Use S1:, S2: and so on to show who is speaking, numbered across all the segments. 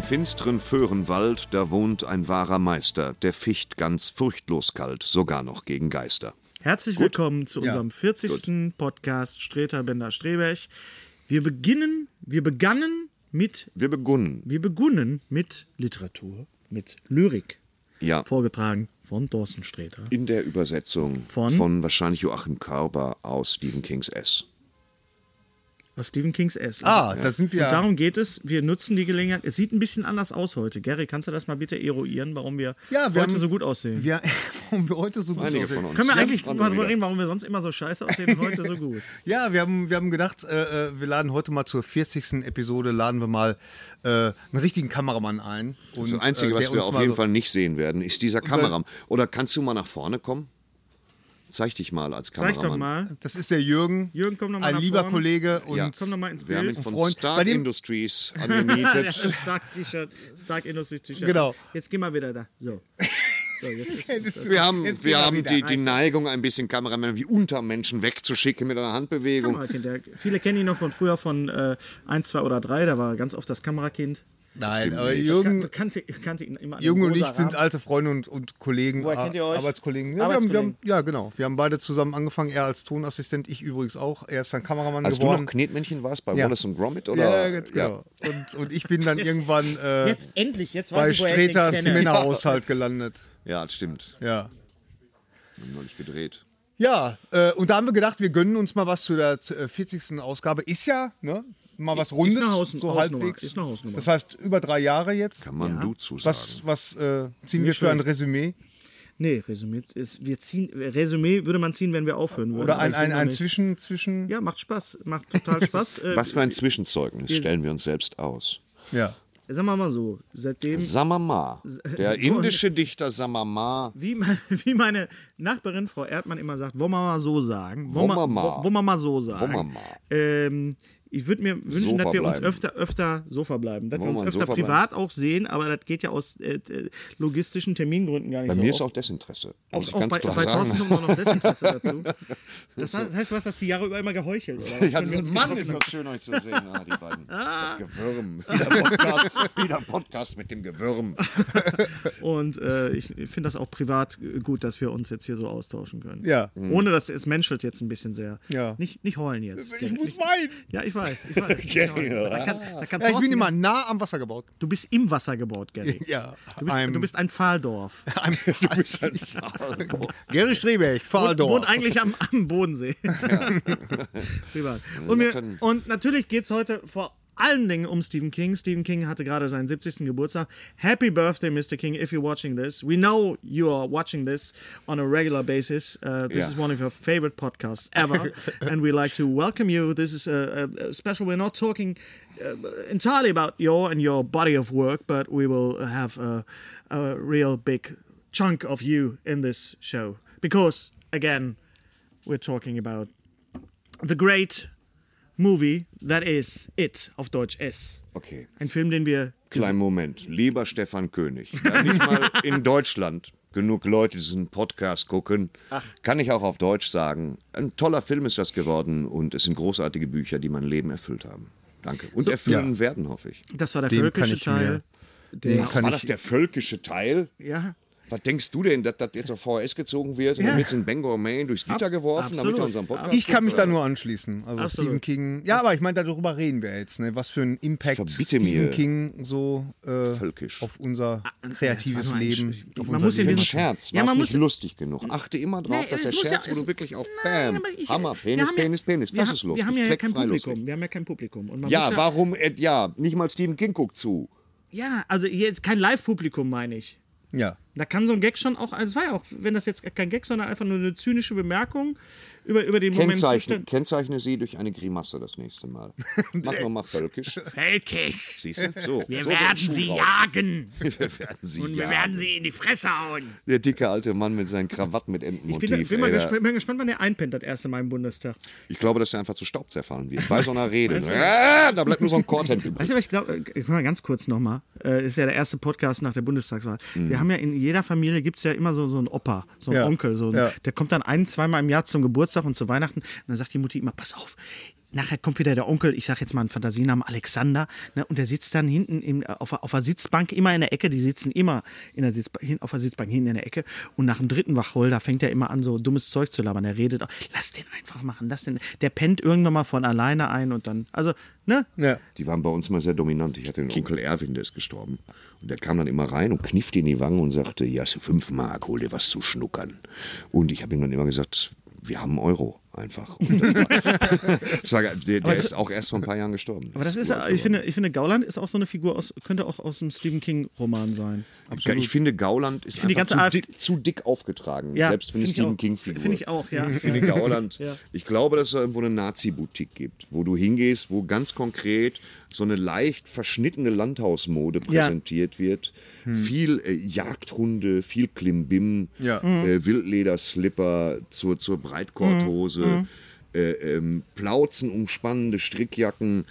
S1: Im finsteren Föhrenwald, da wohnt ein wahrer Meister, der ficht ganz furchtlos kalt, sogar noch gegen Geister.
S2: Herzlich willkommen zu unserem 40. Podcast Streter Bender Streberg. Wir beginnen, wir begannen mit,
S1: Wir begunnen.
S2: wir begunnen mit Literatur, mit Lyrik,
S1: Ja,
S2: vorgetragen von Thorsten Sträter.
S1: in der Übersetzung
S2: Von?
S1: von, wahrscheinlich Joachim Körber aus Stephen Kings S.
S2: Aus Stephen Kings S.
S3: Ah, da sind wir.
S2: Und darum geht es. Wir nutzen die Gelegenheit. Es sieht ein bisschen anders aus heute. Gary, kannst du das mal bitte eruieren, warum wir,
S3: Ja, wir
S2: heute
S3: haben-
S2: so gut aussehen?
S3: wir, warum wir heute so gut
S1: Einige
S3: aussehen.
S1: von uns.
S2: Können wir
S1: Ja,
S2: eigentlich mal
S1: andere
S2: drüber reden, warum wir sonst immer so scheiße aussehen und heute so gut?
S3: Ja, wir haben, wir haben gedacht, äh, äh, wir laden heute mal zur 40. Episode, laden wir mal äh, einen richtigen Kameramann ein. Und,
S1: Das Einzige,
S3: äh,
S1: was wir auf
S3: mal
S1: jeden
S3: so-
S1: Fall nicht sehen werden, ist dieser Kameramann. Oder kannst du mal nach vorne kommen? Zeig dich mal als
S2: Zeig
S1: Kameramann.
S2: doch mal.
S3: Das ist der Jürgen.
S2: Jürgen, komm noch mal
S3: Ein
S2: nach
S3: lieber
S2: vorne.
S3: Kollege und
S1: Ja.
S2: Komm doch mal ins
S1: Wir haben
S2: Bild.
S1: ihn von
S3: Freund.
S1: Stark
S3: Bei dem-
S1: Industries
S2: Ja,
S1: angemietet.
S2: Stark T-Shirt, Stark Industries T-Shirt.
S3: Genau.
S2: Jetzt geh mal wieder da. So. So, jetzt ist,
S1: Wir haben,
S3: Jetzt
S1: wir
S3: wir
S1: haben die, die Neigung, ein bisschen Kameramänner wie Untermenschen wegzuschicken mit einer Handbewegung.
S2: Kamerakind. Der, viele kennen ihn noch von früher von äh, 1, 2 oder 3. Da war ganz oft das Kamerakind.
S3: Nein, aber Jürgen,
S2: kannte, kannte ihn immer.
S3: Jürgen und ich sind alte Freunde und, und Kollegen,
S2: Woher kennt ihr euch?
S3: Arbeitskollegen. Ja, Wir haben, wir haben,
S2: Arbeitskollegen.
S3: ja, genau. Wir haben beide zusammen angefangen. Er als Tonassistent, ich übrigens auch. Er ist dann Kameramann
S1: Als du
S3: geworden.
S1: noch Knetmännchen warst bei
S3: Ja.
S1: Wallace und Gromit? Oder?
S3: ja, ganz genau. Und, und ich bin dann irgendwann äh,
S2: Jetzt endlich, jetzt
S3: bei
S2: ich, ich
S3: Streters. Männerhaushalt gelandet.
S1: Ja, das stimmt.
S3: Ja.
S1: Wir haben neulich gedreht.
S3: Ja, äh, und da haben wir gedacht, wir gönnen uns mal was zu der äh, 40. Ausgabe. Ist ja, ne? Mal was Rundes,
S2: eine Haus-
S3: so halbwegs.
S2: Ist eine Hausnummer.
S3: Das heißt, über drei Jahre jetzt.
S1: Kann man du zusagen.
S3: Was, was äh, ziehen wir
S2: Nicht
S3: für ein. Resümee?
S2: Nee, Resümee, ist, wir ziehen, Resümee würde man ziehen, wenn wir aufhören würden.
S3: Oder ein, ein, ein. Zwischen, Zwischen.
S2: Ja, macht Spaß. Macht total Spaß. Äh,
S1: Was für ein Zwischenzeugnis
S2: wir-
S1: stellen wir uns selbst aus?
S3: Ja.
S2: Sagen wir mal so, seitdem,
S1: Samama. Der indische Dichter Samama.
S2: wie, mein, wie meine Nachbarin Frau Erdmann immer sagt, wollen wir mal so sagen.
S1: Wollen wir
S2: wir
S1: mal.
S2: wo- wollen wir mal so sagen.
S1: Wollen wir mal.
S2: Ähm, ich würde mir wünschen, dass wir uns
S1: verbleiben.
S2: öfter, öfter so verbleiben. Dass wir
S1: Wollen
S2: uns
S1: wir
S2: öfter
S1: so
S2: privat auch sehen, aber das geht ja aus äh, äh, logistischen Termingründen gar nicht
S1: Bei
S2: so
S1: mir ist auch Desinteresse.
S2: Auch, auch
S1: ganz
S2: bei,
S1: klar
S2: bei. Thorsten kommt auch noch Desinteresse dazu. Das heißt, du hast das die Jahre über immer geheuchelt, oder?
S1: Ja,
S2: uns
S1: Mann, ist das schön, euch zu sehen. Ah, die beiden. Das Gewürm. Wieder Podcast, wieder Podcast mit dem Gewürm.
S2: Und äh, ich finde das auch privat gut, dass wir uns jetzt hier so austauschen können.
S3: Ja.
S2: Ohne dass es menschelt jetzt ein bisschen sehr.
S3: Ja.
S2: Nicht, nicht heulen jetzt.
S3: Ich muss weinen.
S2: Ja, ich weiß. Ich weiß. Heulen. da kann, da kann
S3: Ja, ich bin immer nah am Wasser gebaut.
S2: Du bist im Wasser gebaut, Gary.
S3: Ja.
S2: Du bist, du bist ein Pfahldorf.
S3: I'm, Gary Strebeck,
S2: Wohnt,
S3: Fahldorf.
S2: wohnt eigentlich am, am Bodensee. Privat. Und, wir,
S1: können-
S2: und natürlich geht es heute vor allen Dingen um Stephen King. Stephen King hatte gerade seinen 70. Geburtstag. Happy Birthday, Mr. King, if you're watching this. We know you are watching this on a regular basis. Uh, this
S1: Yeah.
S2: is one of your favorite podcasts ever. and we like to welcome you. This is a, a, special. We're not talking uh, entirely about your and your body of work, but we will have a, a real big chunk of you in this show. Because, again, we're talking about the great movie that is It auf Deutsch S.
S1: Okay.
S2: Ein Film, den wir
S1: Kleinen Moment. Lieber Stefan König, da nicht mal in Deutschland genug Leute diesen Podcast gucken, kann ich auch auf Deutsch sagen, ein toller Film ist das geworden und es sind großartige Bücher, die mein Leben erfüllt haben. Danke. Und erfüllen werden, hoffe ich.
S2: Das war der
S3: Dem
S2: völkische Teil.
S3: Den
S1: Was
S3: kann
S1: war
S3: ich,
S1: das der völkische Teil?
S2: Ja.
S1: Was denkst du denn, dass das jetzt auf VHS gezogen wird und
S2: Ja.
S1: dann wird es in Bangor, Maine durchs Gitter geworfen, damit
S2: absolut.
S1: er unseren Podcast
S3: ich kann mich da nur anschließen. Also
S2: Absolut.
S3: Stephen King. Ja, aber ich meine, darüber reden wir jetzt. Ne? Was für einen Impact
S1: Verbitte
S3: Stephen
S1: mir.
S3: King so äh,
S1: Völkisch.
S3: auf unser
S2: das
S3: kreatives Leben. Auf
S2: man
S3: unser
S2: muss
S3: Leben.
S1: Scherz
S2: Ja, man
S1: nicht
S2: muss-
S1: lustig genug. Achte immer drauf,
S2: Nee,
S1: dass der Scherz,
S2: ja-
S1: wo du wirklich auch
S2: Nein,
S1: Bam,
S2: ich-
S1: Hammer, Penis, Penis, Penis, das ist lustig.
S2: Wir haben ja kein Publikum.
S1: lustig.
S2: Wir haben ja kein Publikum.
S1: Ja, warum, äh, ja, nicht mal Stephen King guckt zu.
S2: Ja, also jetzt kein Live-Publikum, meine ich.
S3: Ja.
S2: Da kann so ein Gag schon auch, also es war ja auch, wenn das jetzt kein Gag, sondern einfach nur eine zynische Bemerkung über, über den Moment.
S1: Kennzeichne, kennzeichne sie durch eine Grimasse das nächste Mal. Mach nochmal völkisch.
S2: Völkisch.
S1: Siehst du? So.
S2: Wir
S1: so
S2: werden sie jagen.
S1: Wir werden sie
S2: Und wir
S1: jagen.
S2: werden sie in die Fresse hauen.
S1: Der dicke alte Mann mit seinen Krawatten mit
S2: Ich
S1: Entenmotiv.
S2: bin, bin, mal gespannt, bin gespannt, wann der einpennt, das erste Mal im Bundestag.
S1: ich glaube, dass er einfach zu Staub zerfallen wird. Bei so einer Rede. Äh, da bleibt nur so ein Korthemd übrig.
S2: Weißt du, was ich glaube? Äh, guck mal ganz kurz nochmal. Äh, ist ja der erste Podcast nach der Bundestagswahl.
S1: Mhm.
S2: Wir haben ja in jeder Familie gibt es ja immer so, so einen Opa, so einen
S3: Ja.
S2: Onkel. So, einen-
S3: Ja.
S2: Der kommt dann ein, zweimal im Jahr zum Geburtstag und zu Weihnachten. Und dann sagt die Mutti immer: Pass auf. Nachher kommt wieder der Onkel, ich sag jetzt mal einen Fantasienamen, Alexander, ne, und der sitzt dann hinten im, auf, der- auf der Sitzbank immer in der Ecke, die sitzen immer in der Sitzbank, hin, auf der Sitzbank hinten in der Ecke und nach dem dritten Wacholder fängt er immer an, so dummes Zeug zu labern. Der redet, auch, lass den einfach machen, lass den, der pennt irgendwann mal von alleine ein und dann, also, ne,
S3: Ja.
S1: Die waren bei uns mal sehr dominant. Ich hatte einen Onkel Erwin, der ist gestorben. Und der kam dann immer rein und kniffte in die Wangen und sagte, ja, hast du fünf Mark, hol dir was zu schnuckern. Und ich habe ihm dann immer gesagt, wir haben einen Euro einfach. Das war, das war, der der ist auch erst vor ein paar Jahren gestorben.
S2: Aber das ist, ja- ich finde, ich finde, Gauland ist auch so eine Figur aus, könnte auch aus einem Stephen King-Roman sein.
S1: Ich finde, Gauland ist
S2: finde die
S1: einfach
S2: ganze
S1: zu,
S2: AfD
S1: dick, zu dick aufgetragen.
S2: Ja,
S1: selbst für eine
S2: finde ich
S1: Stephen
S2: auch.
S1: King-Figur.
S2: Finde ich auch, ja.
S1: Ich finde Gauland,
S2: Ja.
S1: ich glaube, dass es irgendwo eine Nazi-Boutique gibt, wo du hingehst, wo ganz konkret so eine leicht verschnittene Landhausmode
S2: Ja.
S1: präsentiert wird. Viel äh, Jagdhunde, viel Klimbim,
S3: Ja.
S1: äh, Wildlederslipper zur, zur Breitkorthose, äh, ähm, Plauzen umspannende Strickjacken.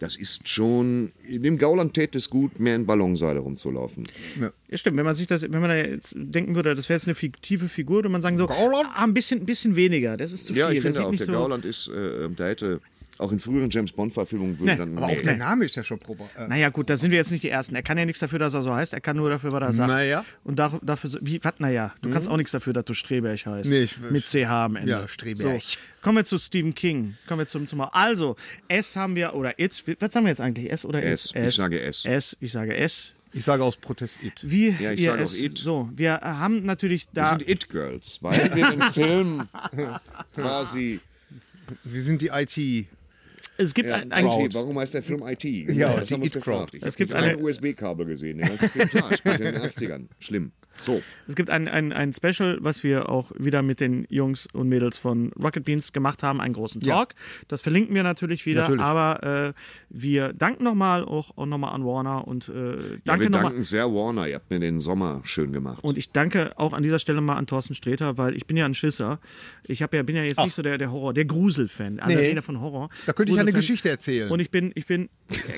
S1: Das ist schon, in dem Gauland täte es gut, mehr in Ballonseile rumzulaufen.
S2: Ja, stimmt. Wenn man sich das, wenn man da jetzt denken würde, das wäre jetzt eine fiktive Figur, würde man sagen so, ah, ein bisschen, ein bisschen weniger. Das ist zu
S1: Ja,
S2: viel.
S1: ich
S2: das
S1: finde auch, der
S2: so.
S1: Gauland ist, äh, da hätte auch in früheren James Bond-Verfilmungen würde
S2: Nee,
S1: dann.
S3: Aber
S1: nee.
S3: auch der Name ist ja schon proper. Äh,
S2: Naja, gut, da sind wir jetzt nicht die Ersten. Er kann ja nichts dafür, dass er so heißt. Er kann nur dafür, was er sagt.
S3: Naja.
S2: Und da, dafür, so- wie, was, naja, du kannst auch nichts dafür, dass du Streberg heißt.
S3: Nee, ich-
S2: Mit CH am Ende.
S3: Ja, Streberg.
S2: So, kommen wir zu Stephen King. Kommen wir zum, zum Also, S haben wir, oder It, was sagen wir jetzt eigentlich? S oder
S1: S.
S2: It?
S1: Ich sage S.
S2: S, ich sage S.
S3: ich sage aus Protest It.
S2: Wie
S1: Ja, ich
S2: ihr
S1: sage auch
S2: es,
S1: It.
S2: So, wir haben natürlich
S1: Wir
S2: da.
S1: sind It-Girls, weil wir den Film quasi.
S3: Wir sind die IT.
S2: Es gibt
S1: Ja,
S2: ein, ein,
S1: IT, warum heißt der Film IT?
S3: Ja,
S1: das
S3: die
S1: haben wir uns
S3: It-Crowd.
S1: gefragt. Ich
S2: Es
S1: habe
S2: eine-
S1: USB-Kabel gesehen. Den ganzen spielt in den 80ern. Schlimm. So,
S2: Es gibt ein, ein, ein Special, was wir auch wieder mit den Jungs und Mädels von Rocket Beans gemacht haben, einen großen
S3: Ja.
S2: Talk. Das verlinken wir natürlich wieder,
S3: Natürlich.
S2: aber äh, wir danken nochmal auch, auch nochmal an Warner und äh,
S1: ja,
S2: danke
S1: wir
S2: nochmal.
S1: danken sehr Warner. Ihr habt mir den Sommer schön gemacht.
S2: Und ich danke auch an dieser Stelle mal an Thorsten Sträter, weil ich bin ja ein Schisser. Ich ja, bin ja jetzt nicht so der, der Horror, der Grusel-Fan. Also
S3: Nee.
S2: von Horror.
S3: Da könnte ich eine. Geschichte erzählen.
S2: Und ich bin, ich bin,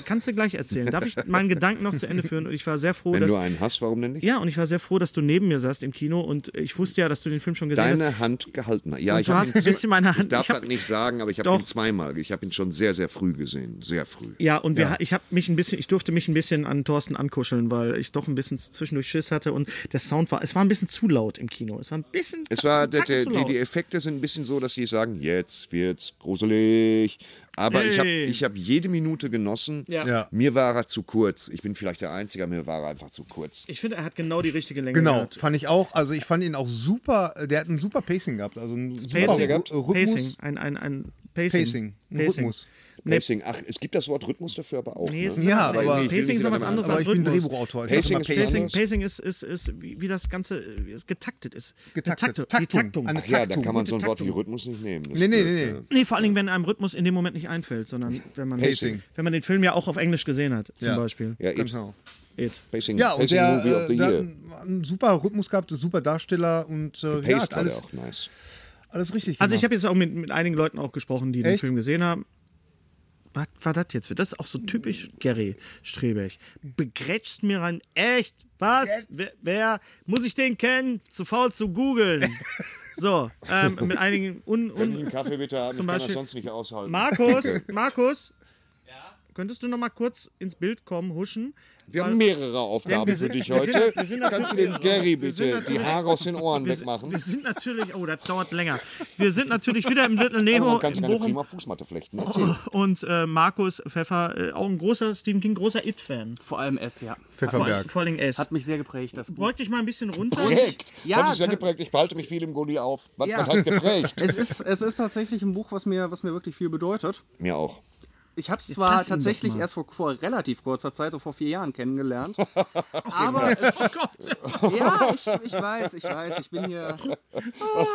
S2: kannst du gleich erzählen. Darf ich meinen Gedanken noch zu Ende führen? Und ich war sehr froh,
S1: Wenn
S2: dass.
S1: du einen hast, warum denn nicht?
S2: Ja, und ich war sehr froh, dass du neben mir saßt im Kino und ich wusste ja, dass du den Film schon gesehen hast.
S1: Deine Hand gehalten hat. Ja,
S2: Und
S1: ich
S2: du hast ein bisschen meine Hand-
S1: Ich darf
S2: ich hab-
S1: das nicht sagen, aber ich habe ihn zweimal. Ich habe ihn schon sehr, sehr früh gesehen. Sehr früh.
S2: Ja, und wir, ich habe mich ein bisschen, ich durfte mich ein bisschen an Thorsten ankuscheln, weil ich doch ein bisschen zwischendurch Schiss hatte und der Sound war, es war ein bisschen zu laut im Kino. Es war ein bisschen.
S1: Es war, der, der,
S2: zu
S1: die, die Effekte sind ein bisschen so, dass sie sagen, jetzt wird's gruselig. Aber ich habe
S2: Hey.
S1: ich hab jede Minute genossen.
S2: Ja.
S3: Ja.
S1: Mir war er zu kurz. Ich bin vielleicht der Einzige, aber mir war er einfach zu kurz.
S2: Ich finde, er hat genau die richtige Länge.
S3: Genau,
S2: gehabt.
S3: fand ich auch. Also ich fand ihn auch super. äh, Der hat ein super Pacing gehabt. Also ein super
S2: Pacing,
S3: Rhy- Rhythmus.
S2: Pacing, ein, ein, ein Pacing.
S3: Pacing, ein Rhythmus.
S1: Pacing. Ach, es gibt das Wort Rhythmus dafür aber auch.
S2: nee,
S1: ne?
S3: Ja,
S2: aber,
S3: aber-
S2: Pacing ist noch was anderes als
S3: ich bin
S2: Rhythmus.
S3: Drehbuchautor. Ich
S1: Pacing ist
S3: Pacing.
S2: Pacing. Pacing ist, ist, ist wie, wie das Ganze äh, ist getaktet ist.
S3: Getaktet.
S2: Die
S3: Taktung.
S1: Ach ja, da kann man so ein Wort wie. Rhythmus nicht nehmen. Das
S3: Nee, nee, nee,
S1: äh,
S3: nee.
S2: Nee, vor allen Dingen, wenn einem Rhythmus in dem Moment nicht einfällt, sondern wenn man,
S3: Pacing.
S2: wenn man den Film ja auch auf Englisch gesehen hat, zum
S3: Ja.
S2: Beispiel.
S1: Ja,
S3: genau.
S2: It.
S1: Pacing,
S3: Ja, und
S1: Pacing
S3: der,
S1: Movie of
S3: äh,
S1: the
S3: der hat
S1: Year.
S3: einen, super Rhythmus gehabt, super Darsteller und äh, ja, alles,
S1: der auch nice.
S3: alles richtig
S2: Also ich
S3: gemacht.
S2: habe jetzt auch mit, mit einigen Leuten auch gesprochen, die den
S3: Echt?
S2: Film gesehen haben. Was war das jetzt? Das ist auch so typisch Gary Strebech. Begrätscht mir rein. Echt? Was? Wer, wer? Muss ich den kennen? Zu faul zu googeln. So, ähm, mit einigen un,
S1: Wenn ich
S2: un,
S1: einen Kaffee bitte haben, ich
S2: Zum
S1: kann das
S2: Beispiel-
S1: sonst nicht aushalten.
S2: Markus, Markus, könntest du noch mal kurz ins Bild kommen, huschen?
S1: Wir haben mehrere Aufgaben
S2: wir
S1: für
S2: sind-
S1: dich
S2: wir sind-
S1: heute.
S2: wir sind
S1: Kannst du
S2: natürlich-
S1: dem Gary
S2: sind
S1: bitte die Haare aus den Ohren
S2: Wir,
S1: wegmachen?
S2: wir sind natürlich, oh, das dauert länger. Wir sind natürlich wieder im Little Nemo
S1: man kann sich
S2: in
S1: eine
S2: Bochum.
S1: prima Fußmatte flechten. Erzähl.
S2: Und äh, Markus Pfeffer, äh, auch ein großer Stephen King, großer It-Fan.
S4: Vor allem S, ja.
S3: Pfefferberg.
S2: Vor allem S.
S4: Hat mich sehr geprägt, das Buch.
S2: Beug dich mal ein bisschen runter.
S1: Geprägt.
S4: Ja,
S1: Ja, Hat dich sehr geprägt. Ich behalte mich viel im Gully auf. Was,
S4: Ja.
S1: was heißt geprägt?
S4: Es ist, es ist tatsächlich ein Buch, was mir, was mir wirklich viel bedeutet.
S1: Mir auch.
S4: Ich habe es zwar tatsächlich erst vor, vor relativ kurzer Zeit, so vor vier Jahren kennengelernt. aber es, ja, ich, ich weiß, ich weiß, ich bin hier.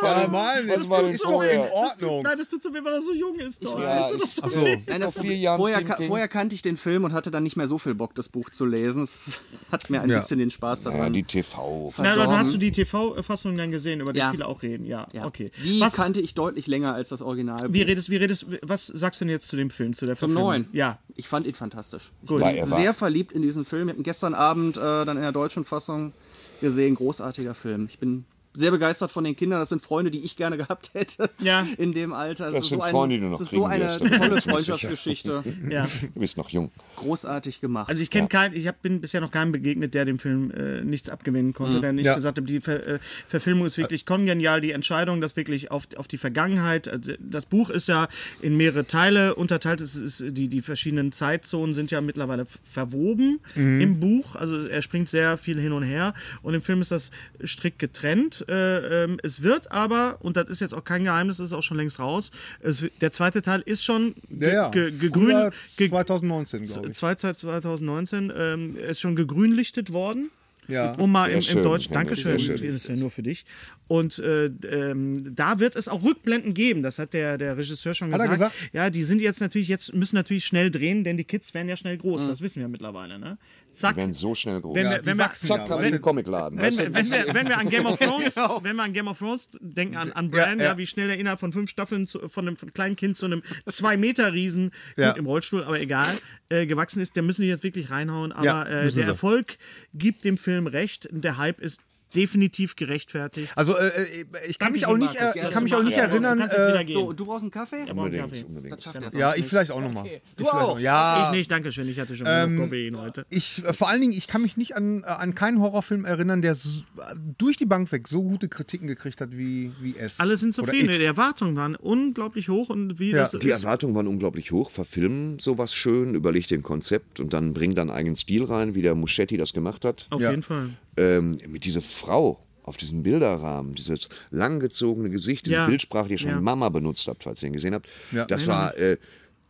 S3: Ja, Mann, doch-
S1: denn
S3: ist doch in Ordnung.
S2: Nein, das tut so weh, weil er so jung ist. Doch.
S1: Ja,
S2: das
S1: ich-
S2: so.
S4: Nein, das,
S1: Vor vier Jahren
S4: vorher, ka vorher kannte ich den Film und hatte dann nicht mehr so viel Bock, das Buch zu lesen. Es hat mir ein
S3: Ja.
S4: bisschen den Spaß
S1: Ja,
S4: daran.
S1: die TV.
S2: Na, dann hast du die TV-Fassung dann gesehen, über die
S4: Ja.
S2: viele auch reden. Ja,
S4: ja.
S2: okay.
S4: Die
S2: was,
S4: kannte ich deutlich länger als das Original.
S2: wie redest, wie redest, was sagst du denn jetzt zu dem Film, zu der
S4: Zum
S2: Verfilmung?
S4: neuen.
S2: Ja.
S4: Ich fand ihn fantastisch. Ich
S2: Gut.
S1: War
S4: bin sehr verliebt in diesen Film. Ich habe ihn gestern Abend äh, dann in der deutschen Fassung gesehen. Großartiger Film. Ich bin sehr begeistert von den Kindern. Das sind Freunde, die ich gerne gehabt hätte
S2: Ja.
S4: in dem Alter.
S1: Das
S4: ist
S1: sind
S4: so eine,
S1: Freunde, die du noch
S4: es ist so eine
S1: wirst,
S4: tolle. Freundschaftsgeschichte.
S2: ja.
S1: Du bist noch jung.
S4: Großartig gemacht.
S2: Also ich kenne keinen, ich hab, bin bisher noch keinem begegnet, der dem Film äh, nichts abgewinnen konnte, der nicht
S3: Ja.
S2: gesagt hat, die Ver, äh, Verfilmung ist wirklich kongenial, die Entscheidung, das wirklich auf, auf die Vergangenheit, äh, das Buch ist ja in mehrere Teile unterteilt, es ist, die, die verschiedenen Zeitzonen sind ja mittlerweile verwoben im Buch, also er springt sehr viel hin und her und im Film ist das strikt getrennt. Äh, ähm, es wird aber, und das ist jetzt auch kein Geheimnis, das ist auch schon längst raus, es, der zweite Teil ist schon ge,
S3: Ja, ja.
S2: ge, gegrün, ge,
S3: 2019, glaube ich.
S2: 2019 ähm, ist schon gegrünlichtet worden.
S3: Ja.
S2: Um mal im,
S1: schön,
S2: im Deutsch, Dankeschön, das ist ja nur für dich. Und äh, ähm, da wird es auch Rückblenden geben, das hat der, der Regisseur schon
S3: Hat er
S2: gesagt.
S3: gesagt?
S2: Ja, die sind jetzt natürlich, jetzt müssen natürlich schnell drehen, denn die Kids werden ja schnell groß, das wissen wir mittlerweile. Ne? Zack,
S1: Die werden so schnell groß.
S2: wenn
S3: Ja,
S2: wenn wir,
S1: Zack,
S3: weil-
S1: sie einen Comicladen.
S2: wenn, wenn, wir, wenn wir an Game of Thrones, wenn wir an Game of Thrones denken, an, an Bran, ja,
S3: Ja, ja.
S2: wie schnell er innerhalb von fünf Staffeln zu, von einem kleinen Kind zu einem zwei Meter Riesen im Rollstuhl, aber egal, äh, gewachsen ist, der müssen die jetzt wirklich reinhauen. Aber
S3: Ja,
S2: äh, der
S3: sie.
S2: Erfolg gibt dem Film recht. Der Hype ist definitiv gerechtfertigt.
S3: Also äh, äh, ich kann
S2: Danke
S3: mich auch nicht,
S2: Markus.
S3: äh,
S2: Ja,
S3: kann mich auch nicht
S2: macht-
S3: erinnern. Äh,
S4: so, du brauchst einen Kaffee?
S2: brauchen
S1: Unbedingt,
S2: Kaffee.
S1: unbedingt.
S4: Das schafft er
S3: ja, ich vielleicht auch nochmal.
S4: Du auch?
S3: Ja,
S2: Ich nicht, danke schön. Ich hatte schon
S3: Ähm,
S2: genug Koffein heute.
S3: Ich, äh, vor allen Dingen, ich kann mich nicht an, äh, an keinen Horrorfilm erinnern, der s- äh, durch die Bank weg so gute Kritiken gekriegt hat wie, wie es.
S2: Alle sind zufrieden. Die Erwartungen waren unglaublich hoch und wie
S3: Ja.
S2: das
S1: Die
S2: ist.
S1: Erwartungen waren unglaublich hoch. Verfilmen sowas schön, überleg den Konzept und dann bring dann eigenen Stil rein, wie der Muschetti das gemacht hat.
S2: Auf
S3: Ja.
S2: jeden Fall.
S1: Ähm, mit dieser Frau auf diesem Bilderrahmen, dieses langgezogene Gesicht, diese
S2: Ja.
S1: Bildsprache, die ihr schon
S2: Ja.
S1: Mama benutzt habt, falls ihr ihn gesehen habt.
S3: Ja.
S1: Das war, äh,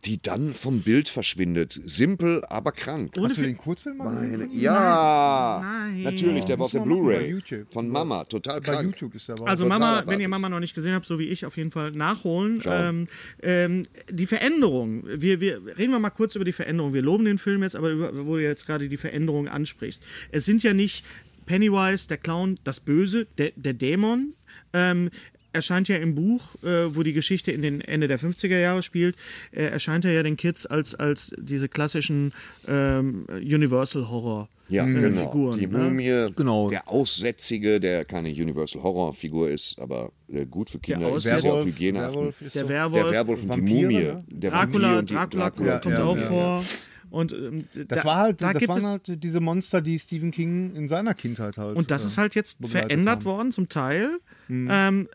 S1: die dann vom Bild verschwindet. Simpel, aber krank.
S2: Ohne
S3: Hast du den Kurzfilm mal gesehen?
S1: Ja,
S2: Nein.
S1: natürlich, der war auf der
S3: bei
S1: Blu-ray von Mama, total
S3: Bei
S1: krank.
S3: YouTube ist der aber.
S2: Also Mama,
S1: abartig.
S2: wenn ihr Mama noch nicht gesehen habt, so wie ich, auf jeden Fall nachholen. Ähm, ähm, die Veränderung, wir, wir reden wir mal kurz über die Veränderung. Wir loben den Film jetzt, aber über, wo du jetzt gerade die Veränderung ansprichst. Es sind ja nicht Pennywise, der Clown, das Böse, der, der Dämon. Ähm, erscheint ja im Buch, äh, wo die Geschichte in den Ende der 50er Jahre spielt, äh, erscheint er ja den Kids als, als diese klassischen ähm, Universal Horror
S1: Ja,
S2: äh,
S1: genau.
S2: Figuren.
S1: die
S2: ne?
S1: Mumie,
S3: Genau.
S1: der Aussätzige, der keine Universal Horror Figur ist, aber äh, gut für Kinder ist, der auf
S3: Werwolf,
S1: Hygiene.
S3: Werwolf ist
S2: Der
S3: so.
S2: Werwolf,
S1: Der Werwolf und
S3: Vampire,
S1: die Mumie.
S3: ne?
S1: Der
S2: Dracula,
S1: Vampir und die
S2: Dracula,
S1: Dracula.
S2: kommt
S3: ja,
S2: auch
S3: ja,
S2: vor. Und ähm,
S3: Das
S2: da,
S3: war halt,
S2: da
S3: das
S2: gibt
S3: waren halt diese Monster, die Stephen King in seiner Kindheit halt.
S2: und das
S3: äh,
S2: ist halt jetzt verändert
S3: haben.
S2: worden zum Teil. Ähm,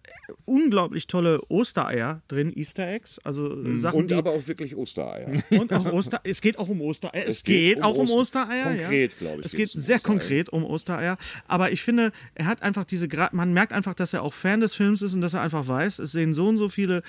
S2: unglaublich tolle Ostereier drin, Easter Eggs, also äh, Sachen,
S1: Und
S2: die
S1: aber auch wirklich Ostereier.
S2: und auch Oster. Es geht auch um Ostereier. Es,
S1: Es geht
S2: geht,
S1: um
S2: auch um
S1: Oster-
S2: Ostereier.
S1: konkret,
S2: ja.
S1: glaube ich,
S2: Es geht
S1: um
S2: sehr konkret um Ostereier. Aber ich finde, er hat einfach diese. Man merkt einfach, dass er auch Fan des Films ist und dass er einfach weiß, es sehen so und so viele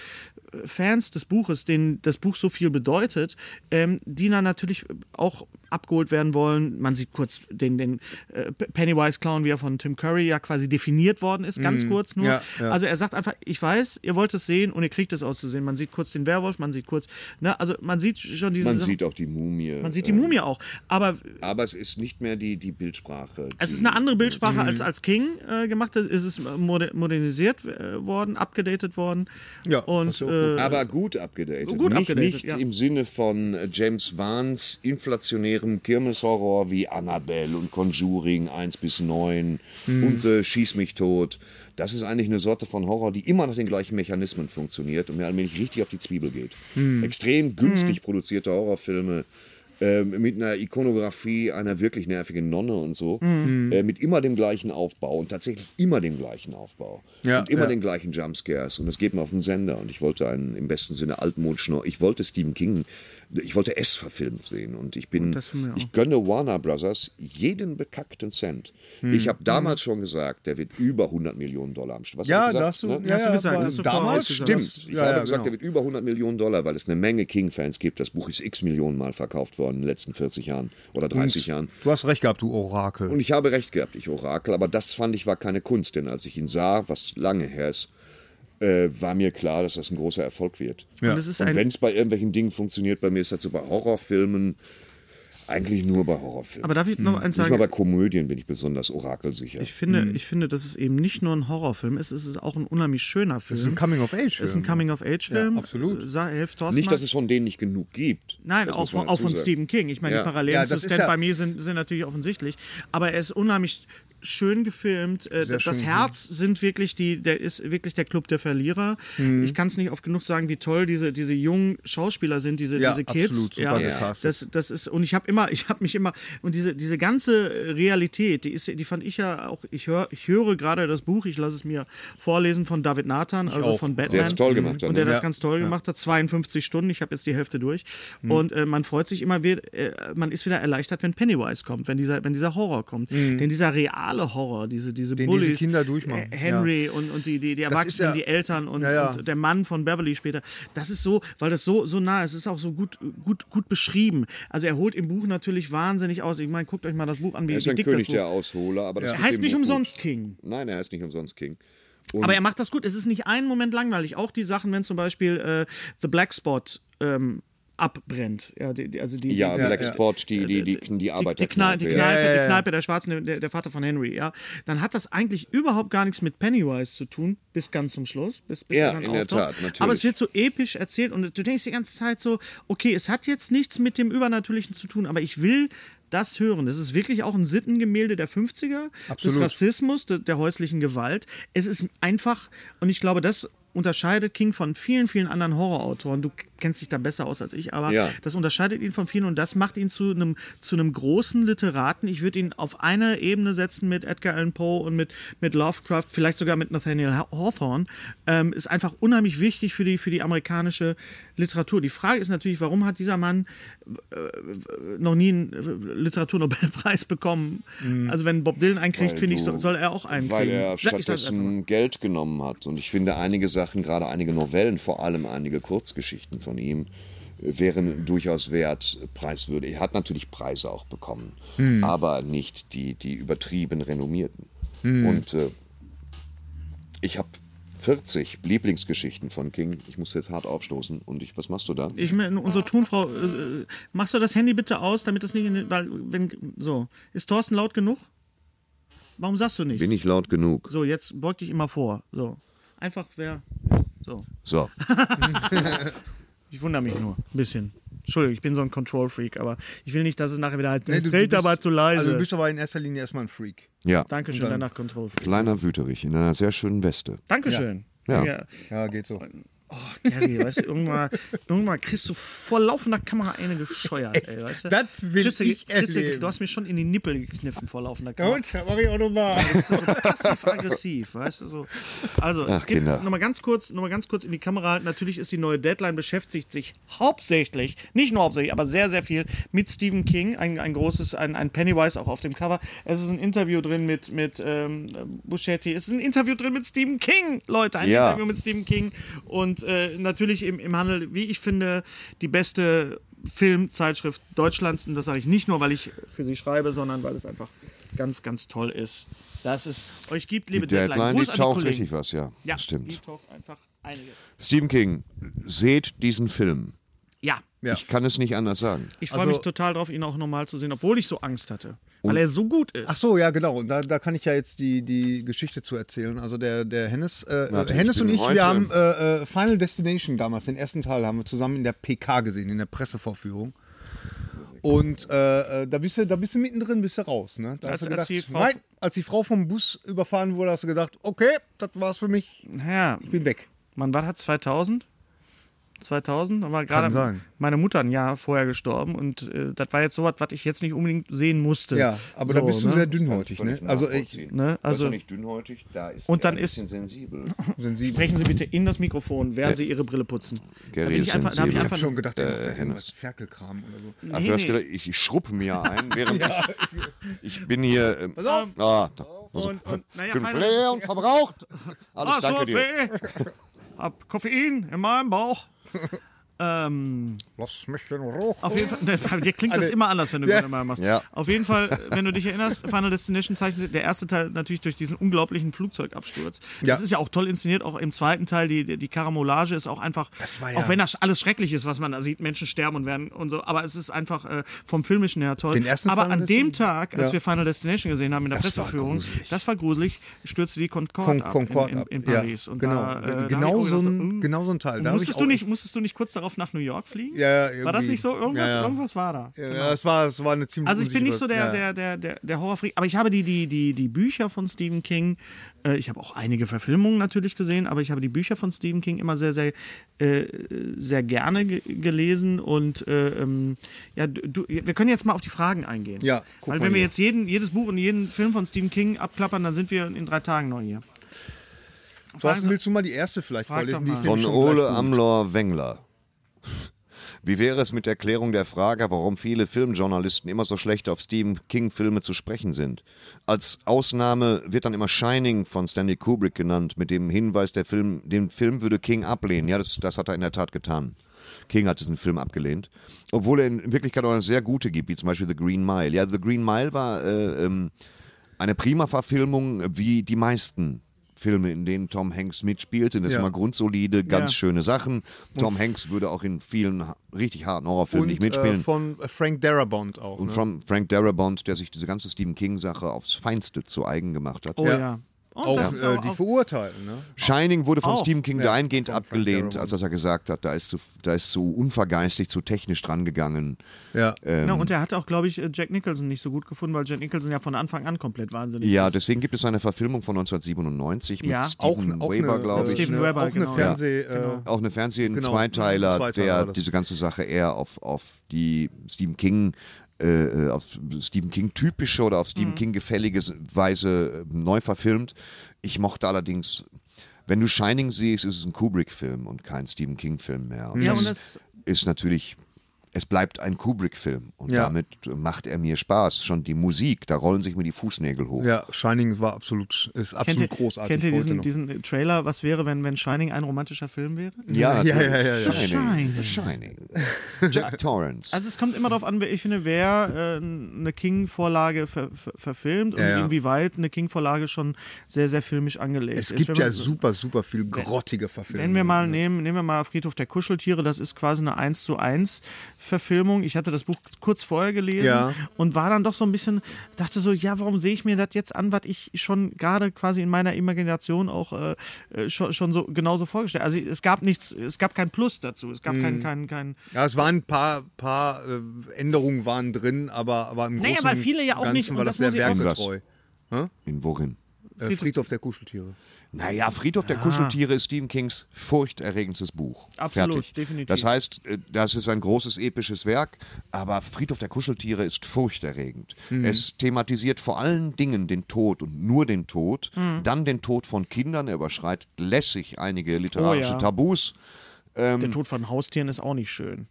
S2: äh, Fans des Buches, denen das Buch so viel bedeutet, ähm, die dann natürlich auch abgeholt werden wollen. Man sieht kurz den, den äh, Pennywise Clown, wie er von Tim Curry ja quasi definiert worden ist, ganz kurz nur.
S3: Ja, ja.
S2: Also er sagt einfach, ich weiß, ihr wollt es sehen und ihr kriegt es auszusehen. Man sieht kurz den Werwolf, man sieht kurz, ne, also man sieht schon diese
S1: Man
S2: Sachen-
S1: sieht auch die Mumie.
S2: man sieht die
S1: ähm,
S2: Mumie auch. Aber
S1: Aber es ist nicht mehr die, die Bildsprache.
S2: es ist
S1: die-
S2: eine andere Bildsprache
S1: Mhm.
S2: als als King äh, gemacht hat. Es ist moder modernisiert äh, worden, abgedatet worden.
S3: Ja,
S2: und
S3: auch
S2: äh,
S1: Aber gut abgedatet.
S2: Gut
S1: nicht
S2: abgedatet,
S1: nicht
S2: ja.
S1: im Sinne von äh, James Wans inflationärem Kirmeshorror wie Annabelle und Conjuring 1 bis 9
S2: Hm.
S1: und äh, Schieß mich tot. Das ist eigentlich eine Sorte von Horror, die immer nach den gleichen Mechanismen funktioniert und mir allmählich richtig auf die Zwiebel geht.
S2: Hm.
S1: Extrem günstig produzierte Horrorfilme ähm, mit einer Ikonografie einer wirklich nervigen Nonne und so,
S2: Mhm.
S1: äh, mit immer dem gleichen Aufbau und tatsächlich immer dem gleichen Aufbau
S3: Ja,
S1: und immer
S3: ja.
S1: den gleichen Jumpscares und es geht mir auf den Sender und ich wollte einen im besten Sinne altmodischen, ich wollte Stephen King, ich wollte es verfilmt sehen und ich bin,
S2: das
S1: ich gönne Warner Brothers jeden bekackten Cent.
S3: Hm.
S1: Ich habe damals schon gesagt, der wird über 100 Millionen Dollar am Start.
S3: Ja,
S1: gesagt,
S3: hast du,
S1: ne?
S3: ja,
S2: Hast du
S3: ja,
S2: gesagt, hast du
S3: damals.
S1: Stimmt. Ich
S3: Ja,
S1: habe
S3: ja,
S1: gesagt,
S3: genau.
S1: der wird über 100 Millionen Dollar, weil es eine Menge King-Fans gibt. Das Buch ist x Millionen Mal verkauft worden in den letzten 40 Jahren oder 30 Jahren.
S3: Du hast recht gehabt, du Orakel.
S1: Und ich habe recht gehabt, ich Orakel, aber das fand ich war keine Kunst, denn als ich ihn sah, was lange her ist, äh, war mir klar, dass das ein großer Erfolg wird.
S3: Ja.
S2: Und es
S1: Und wenn es bei irgendwelchen Dingen funktioniert, bei mir ist das so bei Horrorfilmen, eigentlich nur bei Horrorfilmen.
S2: aber darf ich noch eins
S1: Nicht mal
S2: sagen?
S1: bei Komödien bin ich besonders orakelsicher.
S2: Ich finde,
S3: Hm.
S2: ich finde, dass es eben nicht nur ein Horrorfilm ist, es ist auch ein unheimlich schöner Film.
S3: Das ist ein Coming-of-Age-Film.
S2: Es ist ein Coming-of-Age-Film.
S3: Ja, absolut.
S2: Äh,
S1: Nicht, dass es von denen nicht genug gibt.
S2: Nein,
S1: Das
S2: auch, von, auch von
S1: sagen.
S2: Stephen King. Ich meine,
S1: Ja.
S2: die Parallelen
S3: Ja,
S2: zu Stand
S3: ja-
S2: By Me sind, sind natürlich offensichtlich. Aber er ist unheimlich schön gefilmt. Äh, das
S3: schön,
S2: Herz sind wirklich die, der ist wirklich der Club der Verlierer.
S3: Mhm.
S2: Ich kann es nicht oft genug sagen, wie toll diese, diese jungen Schauspieler sind, diese,
S3: Ja,
S2: diese Kids.
S3: absolut, super
S2: ja,
S3: gecastet.
S2: das, das ist, und ich habe immer, ich habe mich immer, und diese, diese ganze Realität, die ist, die fand ich ja auch, ich höre, ich höre gerade das Buch, ich lasse es mir vorlesen von David Nathan, also
S3: auch.
S2: von
S3: Der
S2: Batman.
S1: es toll gemacht hat,
S2: Und der
S1: ne?
S2: das
S3: Ja.
S2: ganz toll gemacht hat, 52 Stunden, ich habe jetzt die Hälfte durch.
S3: Mhm.
S2: Und äh, man freut sich immer wieder, äh, man ist wieder erleichtert, wenn Pennywise kommt, wenn dieser, wenn dieser Horror kommt. Denn dieser reale Horror, diese, diese.
S3: Den
S2: Bullies,
S3: diese Kinder durchmachen,
S2: äh, Henry und, und die, die, die Erwachsenen,
S3: ja-
S2: die Eltern und,
S3: Ja, ja.
S2: und der Mann von Beverly später, das ist so, weil das so, so nah ist, es ist auch so gut, gut, gut beschrieben. Also er holt im Buch natürlich wahnsinnig aus. Ich meine, guckt euch mal das Buch an, wie,
S1: Er ist
S2: wie
S1: ein König
S2: das Buch
S1: der Ausholer, aber das
S2: Er heißt nicht umsonst
S1: gut.
S2: King.
S1: Nein, er heißt nicht umsonst King. Und
S2: Aber er macht das gut. Es ist nicht einen Moment langweilig. Auch die Sachen, wenn zum Beispiel äh, The Black Spot ähm, abbrennt. Ja, die, die, also die,
S1: ja,
S2: die,
S1: Black
S3: ja.
S1: Spot, die, die, die, die,
S2: die,
S1: Arbeit
S2: die, Kneipe, die. Kneipe,
S3: Ja, ja, ja.
S2: die Kneipe der Schwarzen, der, der Vater von Henry, ja, dann hat das eigentlich überhaupt gar nichts mit Pennywise zu tun, bis ganz zum Schluss. Bis, bis
S1: Ja,
S2: er dann
S1: in der
S2: auftaucht.
S1: Tat, natürlich.
S2: Aber es wird so episch erzählt und du denkst die ganze Zeit so, okay, es hat jetzt nichts mit dem Übernatürlichen zu tun, aber ich will das hören. Das ist wirklich auch ein Sittengemälde der 50er, des
S3: Absolut.
S2: Rassismus, der, der häuslichen Gewalt. Es ist einfach, und ich glaube, das unterscheidet King von vielen, vielen anderen Horrorautoren. Du kennst dich da besser aus als ich, aber
S1: Ja.
S2: das unterscheidet ihn von vielen und das macht ihn zu einem, zu einem großen Literaten. Ich würde ihn auf eine Ebene setzen mit Edgar Allan Poe und mit, mit Lovecraft, vielleicht sogar mit Nathaniel Hawthorne. Ähm, ist einfach unheimlich wichtig für die, für die amerikanische Literatur. Die Frage ist natürlich, warum hat dieser Mann äh, noch nie einen Literaturnobelpreis bekommen? Also wenn Bob Dylan einen kriegt,
S1: Weil
S2: finde ich, soll er auch einen
S1: Weil
S2: kriegen.
S1: er
S2: einfach mal.
S1: stattdessen Geld genommen hat. Und ich finde, einige Sachen, gerade einige Novellen, vor allem einige Kurzgeschichten von ihm, äh, wären durchaus wert, preiswürdig. Er hat natürlich Preise auch bekommen,
S2: Hm.
S1: aber nicht die, die übertrieben renommierten. Und äh, ich habe 40 Lieblingsgeschichten von King. Ich muss jetzt hart aufstoßen. Und ich, was machst du da?
S2: Ich meine, unsere Tonfrau, äh, machst du das Handy bitte aus, damit das nicht in den, weil, wenn, so. Ist Thorsten laut genug? Warum sagst du nichts?
S1: Bin ich laut genug?
S2: So, jetzt beug dich immer vor. So. Einfach wer. So.
S1: So.
S2: Ich wundere mich nur. Ein bisschen. Entschuldigung, ich bin so ein Control-Freak, aber ich will nicht, dass es nachher wieder halt.
S3: Nee, du- bist-
S2: aber zu leise.
S3: Also du bist aber in erster Linie erstmal ein Freak.
S1: Ja.
S2: Dankeschön, danach Control-Freak.
S1: Kleiner Wüterich in einer sehr schönen Weste.
S2: Dankeschön.
S1: Ja.
S2: Ja.
S3: Ja, geht so.
S2: Oh, Gary, weißt du, irgendwann, irgendwann kriegst du vor laufender Kamera eine gescheuert, ey, weißt du?
S3: Das will
S2: Kriegst
S3: ich
S2: du-
S3: erleben.
S2: Du hast mir schon in die Nippel gekniffen vor laufender Kamera.
S3: Und, mach ich auch nochmal.
S2: passiv-aggressiv, weißt du so. Also, es
S1: Ach,
S2: gibt
S1: Kinder.
S2: nochmal ganz kurz, noch mal ganz kurz in die Kamera halten. Natürlich ist die neue Deadline beschäftigt sich hauptsächlich, nicht nur hauptsächlich, aber sehr, sehr viel mit Stephen King. Ein, ein großes, ein, ein Pennywise auch auf dem Cover. Es ist ein Interview drin mit, mit ähm, Buschetti. Es ist ein Interview drin mit Stephen King, Leute. Ein
S1: Ja.
S2: Interview mit Stephen King. Und äh, natürlich im, im Handel, wie ich finde, die beste Filmzeitschrift Deutschlands. Und das sage ich nicht nur, weil ich für sie schreibe, sondern weil es einfach ganz, ganz toll ist. Dass es euch gibt, liebe
S1: Die Deadline, die
S2: Gruß an
S1: taucht richtig was, ja.
S2: Ja,
S1: das stimmt.
S2: Die taucht einfach einiges.
S1: Stephen King, seht diesen Film.
S2: Ja,
S3: Ja.
S1: Ich kann es nicht anders sagen.
S2: ich freue
S3: Also-
S2: mich total drauf, ihn auch nochmal zu sehen, obwohl ich so Angst hatte. Weil er so gut ist.
S3: Ach so, ja, genau. Und da, da kann ich ja jetzt die, die Geschichte zu erzählen. Also der, der Hennes, äh,
S1: Warte,
S3: Hennes
S1: ich
S3: und ich,
S1: heute-
S3: wir haben äh, äh, Final Destination damals, den ersten Teil, haben wir zusammen in der PK gesehen, in der Pressevorführung. Und äh, äh, da, bist du, da bist du mittendrin, bist du raus. Ne? Da
S2: Als-
S3: hast du
S2: als
S3: gedacht,
S2: die Frau-
S3: nein, als die Frau vom Bus überfahren wurde, hast du gedacht, okay, das war's für mich,
S2: Ja,
S3: ich bin weg.
S2: man war hat 2000? 2000, da war gerade meine Mutter ein Jahr vorher gestorben und äh, das war jetzt so was, was ich jetzt nicht unbedingt sehen musste.
S3: Ja, aber
S2: so,
S3: da bist du
S2: ne?
S3: sehr dünnhäutig. Ne? Also ich,
S2: Ne, also-
S1: also nicht dünnhäutig, da ist
S2: Und dann
S1: ein
S2: ist-
S1: bisschen sensibel.
S3: sensibel.
S2: Sprechen Sie bitte in das Mikrofon, während Sie Ihre Brille putzen. Da
S1: Gary
S2: bin ich
S1: ist
S2: einfach, da hab ich.
S3: Ich
S2: einfach
S3: habe schon gedacht,
S1: Hennes.
S3: irgendwas Ferkelkram oder so.
S1: Ach,
S2: Nee,
S1: du hast gedacht, ich, ich schrupp mir ein, während ich, ich bin hier. Ähm,
S3: Pass auf.
S1: ah, da-
S2: Und, und naja,
S1: fünf
S2: Final-
S1: leer und verbraucht. Alles
S2: Ah,
S1: danke
S2: so
S1: dir.
S2: Hab Koffein in meinem Bauch. ähm,
S3: Lass mich in Ruhe.
S2: auf jeden Fall, ne, dir klingt das immer anders, wenn du
S3: Ja.
S2: mal machst.
S1: Ja.
S2: Auf jeden Fall, wenn du dich erinnerst, Final Destination zeichnet der erste Teil natürlich durch diesen unglaublichen Flugzeugabsturz.
S3: Ja.
S2: Das ist ja auch toll inszeniert, auch im zweiten Teil, die, die Karamolage ist auch einfach,
S3: Das war ja-
S2: auch wenn das alles schrecklich ist, was man da sieht, Menschen sterben und werden und so, aber es ist einfach äh, vom Filmischen her toll.
S3: Den ersten
S2: aber
S3: Final
S2: an dem? Tag, als
S3: Ja.
S2: wir Final Destination gesehen haben in der
S3: Das war
S2: Presseführung,
S3: gruselig.
S2: das war gruselig, stürzte die Concorde
S3: Con
S2: ab
S3: Concorde
S2: in, in,
S3: ab.
S2: in Paris.
S3: Ja,
S2: Und
S3: genau.
S2: Da, äh,
S3: genau, so
S2: gedacht,
S3: ein,
S2: uh.
S3: genau so ein Teil.
S2: Musstest, du nicht, musstest du nicht kurz darauf nach New York fliegen?
S3: Ja,
S2: War das
S3: irgendwie.
S2: nicht so? Irgendwas,
S3: Ja, ja.
S2: irgendwas war da.
S3: Ja,
S2: Genau.
S3: ja, es war, es war eine ziemlich
S2: Also ich bin nicht so der, der, der, der, der Horrorfreak, aber ich habe die, die, die, die Bücher von Stephen King, äh, ich habe auch einige Verfilmungen natürlich gesehen, aber ich habe die Bücher von Stephen King immer sehr, sehr, äh, sehr gerne ge gelesen und äh, ähm, ja, du, wir können jetzt mal auf die Fragen eingehen.
S3: Ja, guck
S2: Weil
S3: mal
S2: wenn wir
S3: hier.
S2: jetzt jeden, jedes Buch und jeden Film von Stephen King abklappern, dann sind wir in drei Tagen neu hier.
S3: Thorsten, willst du mal die erste vielleicht
S2: Frag
S3: vorlesen? Die ist
S1: Von Ole. Amlor Wengler. Wie wäre es mit der Klärung der Frage, warum viele Filmjournalisten immer so schlecht auf Stephen King-Filme zu sprechen sind? Als Ausnahme wird dann immer Shining von Stanley Kubrick genannt, mit dem Hinweis, der Film, den Film würde King ablehnen. Ja, das, das hat er in der Tat getan. King hat diesen Film abgelehnt. Obwohl er in Wirklichkeit auch eine sehr gute gibt, wie zum Beispiel The Green Mile. Ja, The Green Mile war äh, ähm, eine prima Verfilmung, wie die meisten Filme, in denen Tom Hanks mitspielt, sind das
S3: Ja.
S1: immer grundsolide, ganz
S2: Ja.
S1: schöne Sachen. Tom Hanks würde auch in vielen richtig harten Horrorfilmen nicht
S3: Und äh,
S1: mitspielen.
S3: von äh, Frank Darabont auch.
S1: und
S3: ne?
S1: von Frank Darabont, der sich diese ganze Stephen King-Sache aufs Feinste zu eigen gemacht hat.
S2: Oh
S3: Ja.
S2: Ja. Und
S3: auch äh, die
S2: auch-
S3: Verurteilten. Ne?
S1: Shining wurde von
S2: Auch.
S1: Stephen King
S3: Ja,
S1: dahingehend abgelehnt, als dass er gesagt hat, da ist zu, da ist zu unvergeistigt, zu technisch dran gegangen.
S3: Ja.
S2: Genau, und er hat auch, glaube ich, äh, Jack Nicholson nicht so gut gefunden, weil Jack Nicholson ja von Anfang an komplett wahnsinnig
S1: Ja,
S2: ist.
S1: deswegen gibt es eine Verfilmung von 1997 mit
S2: Ja.
S1: Stephen
S3: auch
S1: Weber,
S3: eine,
S1: glaube
S3: äh,
S1: ich.
S2: Stephen
S3: eine,
S2: Weber,
S3: auch
S2: genau.
S3: eine Fernseh...
S2: Ja,
S3: Äh,
S1: Auch eine Fernseh, ein
S3: Genau,
S1: Zweiteiler, der diese ganze Sache eher auf, auf die Stephen King, äh, auf Stephen King typische oder auf
S2: Mhm.
S1: Stephen King gefällige Weise äh, neu verfilmt. Ich mochte allerdings, wenn du Shining siehst, ist es ein Kubrick-Film und kein Stephen King-Film mehr. Und
S2: Ja,
S1: das
S2: und das,
S1: ist natürlich, es bleibt ein Kubrick-Film und
S3: Ja.
S1: damit macht er mir Spaß. Schon die Musik, da rollen sich mir die Fußnägel hoch.
S3: ja, Shining war absolut, ist absolut
S2: kennt ihr,
S3: großartig.
S2: kennt ihr diesen, diesen Trailer, was wäre, wenn, wenn Shining ein romantischer Film wäre?
S1: Ja,
S3: Ja, ja, ja, ja.
S1: Shining.
S2: The
S1: Shining. Jack Torrance.
S2: Also es kommt immer darauf an, wer- ich finde, wer äh, eine King-Vorlage ver, ver, verfilmt und
S3: Ja, ja.
S2: inwieweit eine King-Vorlage schon sehr, sehr filmisch angelegt
S3: es
S2: ist.
S3: gibt
S2: Wenn
S3: ja
S2: man-
S3: super, super viel grottige Verfilmungen.
S2: Wenn wir mal
S3: ne?
S2: nehmen, nehmen wir mal Friedhof der Kuscheltiere, das ist quasi eine 1 zu 1 Verfilmung. Ich hatte das Buch kurz vorher gelesen
S3: Ja.
S2: und war dann doch so ein bisschen, dachte so, ja, warum sehe ich mir das jetzt an, was ich schon gerade quasi in meiner Imagination auch äh, äh, schon, schon so genauso vorgestellt. Also es gab nichts, es gab kein Plus dazu, es gab
S3: Mhm.
S2: kein, kein, kein
S3: Ja, es waren ein paar, paar äh, Änderungen waren drin, aber, aber im
S2: Naja,
S3: Großen
S2: weil viele ja auch
S3: und
S2: nicht-
S3: Ganzen
S2: und
S3: war
S2: das
S3: das sehr werkgetreu.
S1: In worin?
S3: Äh, Friedhof der Kuscheltiere.
S1: Naja, Friedhof der Kuscheltiere ist Stephen Kings furchterregendes Buch.
S2: Absolut,
S1: Fertig.
S2: definitiv.
S1: Das heißt, äh, das ist ein großes episches Werk, aber Friedhof der Kuscheltiere ist furchterregend.
S2: Mhm.
S1: Es thematisiert vor allen Dingen den Tod und nur den Tod,
S2: Mhm.
S1: dann den Tod von Kindern. Er überschreitet lässig einige literarische
S2: Oh ja.
S1: Tabus.
S2: Der Tod von Haustieren ist auch nicht schön.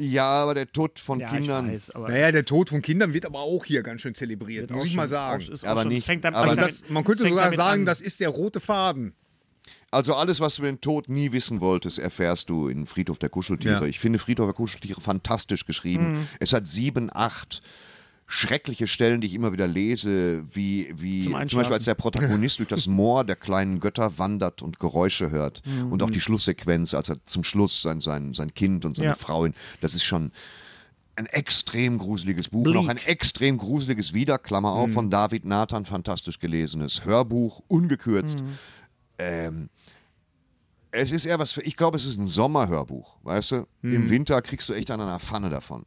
S1: Ja, aber der Tod von
S2: Ja,
S1: Kindern.
S2: weiß,
S3: Naja, der Tod von Kindern wird aber auch hier ganz schön zelebriert, muss ich mal sagen.
S2: auch-
S1: Aber
S2: schon-
S1: nicht-
S2: fängt dann-
S1: aber
S2: damit-
S3: das, man könnte sogar
S2: damit
S3: sagen,
S2: an.
S3: das ist der rote Faden.
S1: Also alles, was du über den Tod nie wissen wolltest, erfährst du in Friedhof der Kuscheltiere.
S3: Ja.
S1: Ich finde Friedhof der Kuscheltiere fantastisch geschrieben.
S2: Mhm.
S1: Es hat sieben, acht schreckliche Stellen, die ich immer wieder lese, wie, wie
S2: Zum
S1: zum. Beispiel als der Protagonist durch das Moor der kleinen Götter wandert und Geräusche hört.
S2: Mhm.
S1: Und auch die Schlusssequenz, als er zum Schluss sein, sein, sein Kind und seine
S2: Ja.
S1: Frau, in- das ist schon ein extrem gruseliges Buch,
S2: Bleak.
S1: noch ein extrem gruseliges Wieder, Klammer auf, von David Nathan, fantastisch gelesenes Hörbuch, ungekürzt. Ähm, es ist eher was für, ich glaube, es ist ein Sommerhörbuch, weißt du? Im Winter kriegst du echt an einer Pfanne davon.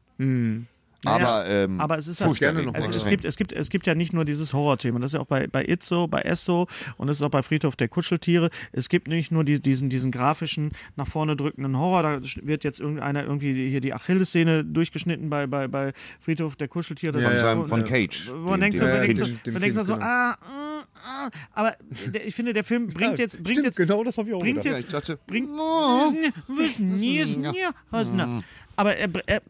S1: Aber, ähm,
S2: aber es ist halt,
S3: gerne noch
S2: es, es, gibt, es, gibt, es gibt ja nicht nur dieses Horrorthema, das ist ja auch bei, bei It so, bei Es so und das ist auch bei Friedhof der Kuscheltiere. Es gibt nicht nur die, diesen, diesen grafischen, nach vorne drückenden Horror, da wird jetzt irgendeiner irgendwie hier die Achillessehne durchgeschnitten bei, bei, bei Friedhof der Kuscheltiere. Das
S1: seinem,
S2: so-
S1: von Cage.
S2: Wo man denkt so, man denkt so,
S3: genau.
S2: ah, mm, ah, aber der, ich finde, der Film bringt jetzt, bringt
S3: Stimmt,
S2: jetzt,
S3: genau das habe ich auch
S2: bringt
S3: gedacht.
S2: jetzt,
S1: ich dachte,
S2: bringt, aber er, er,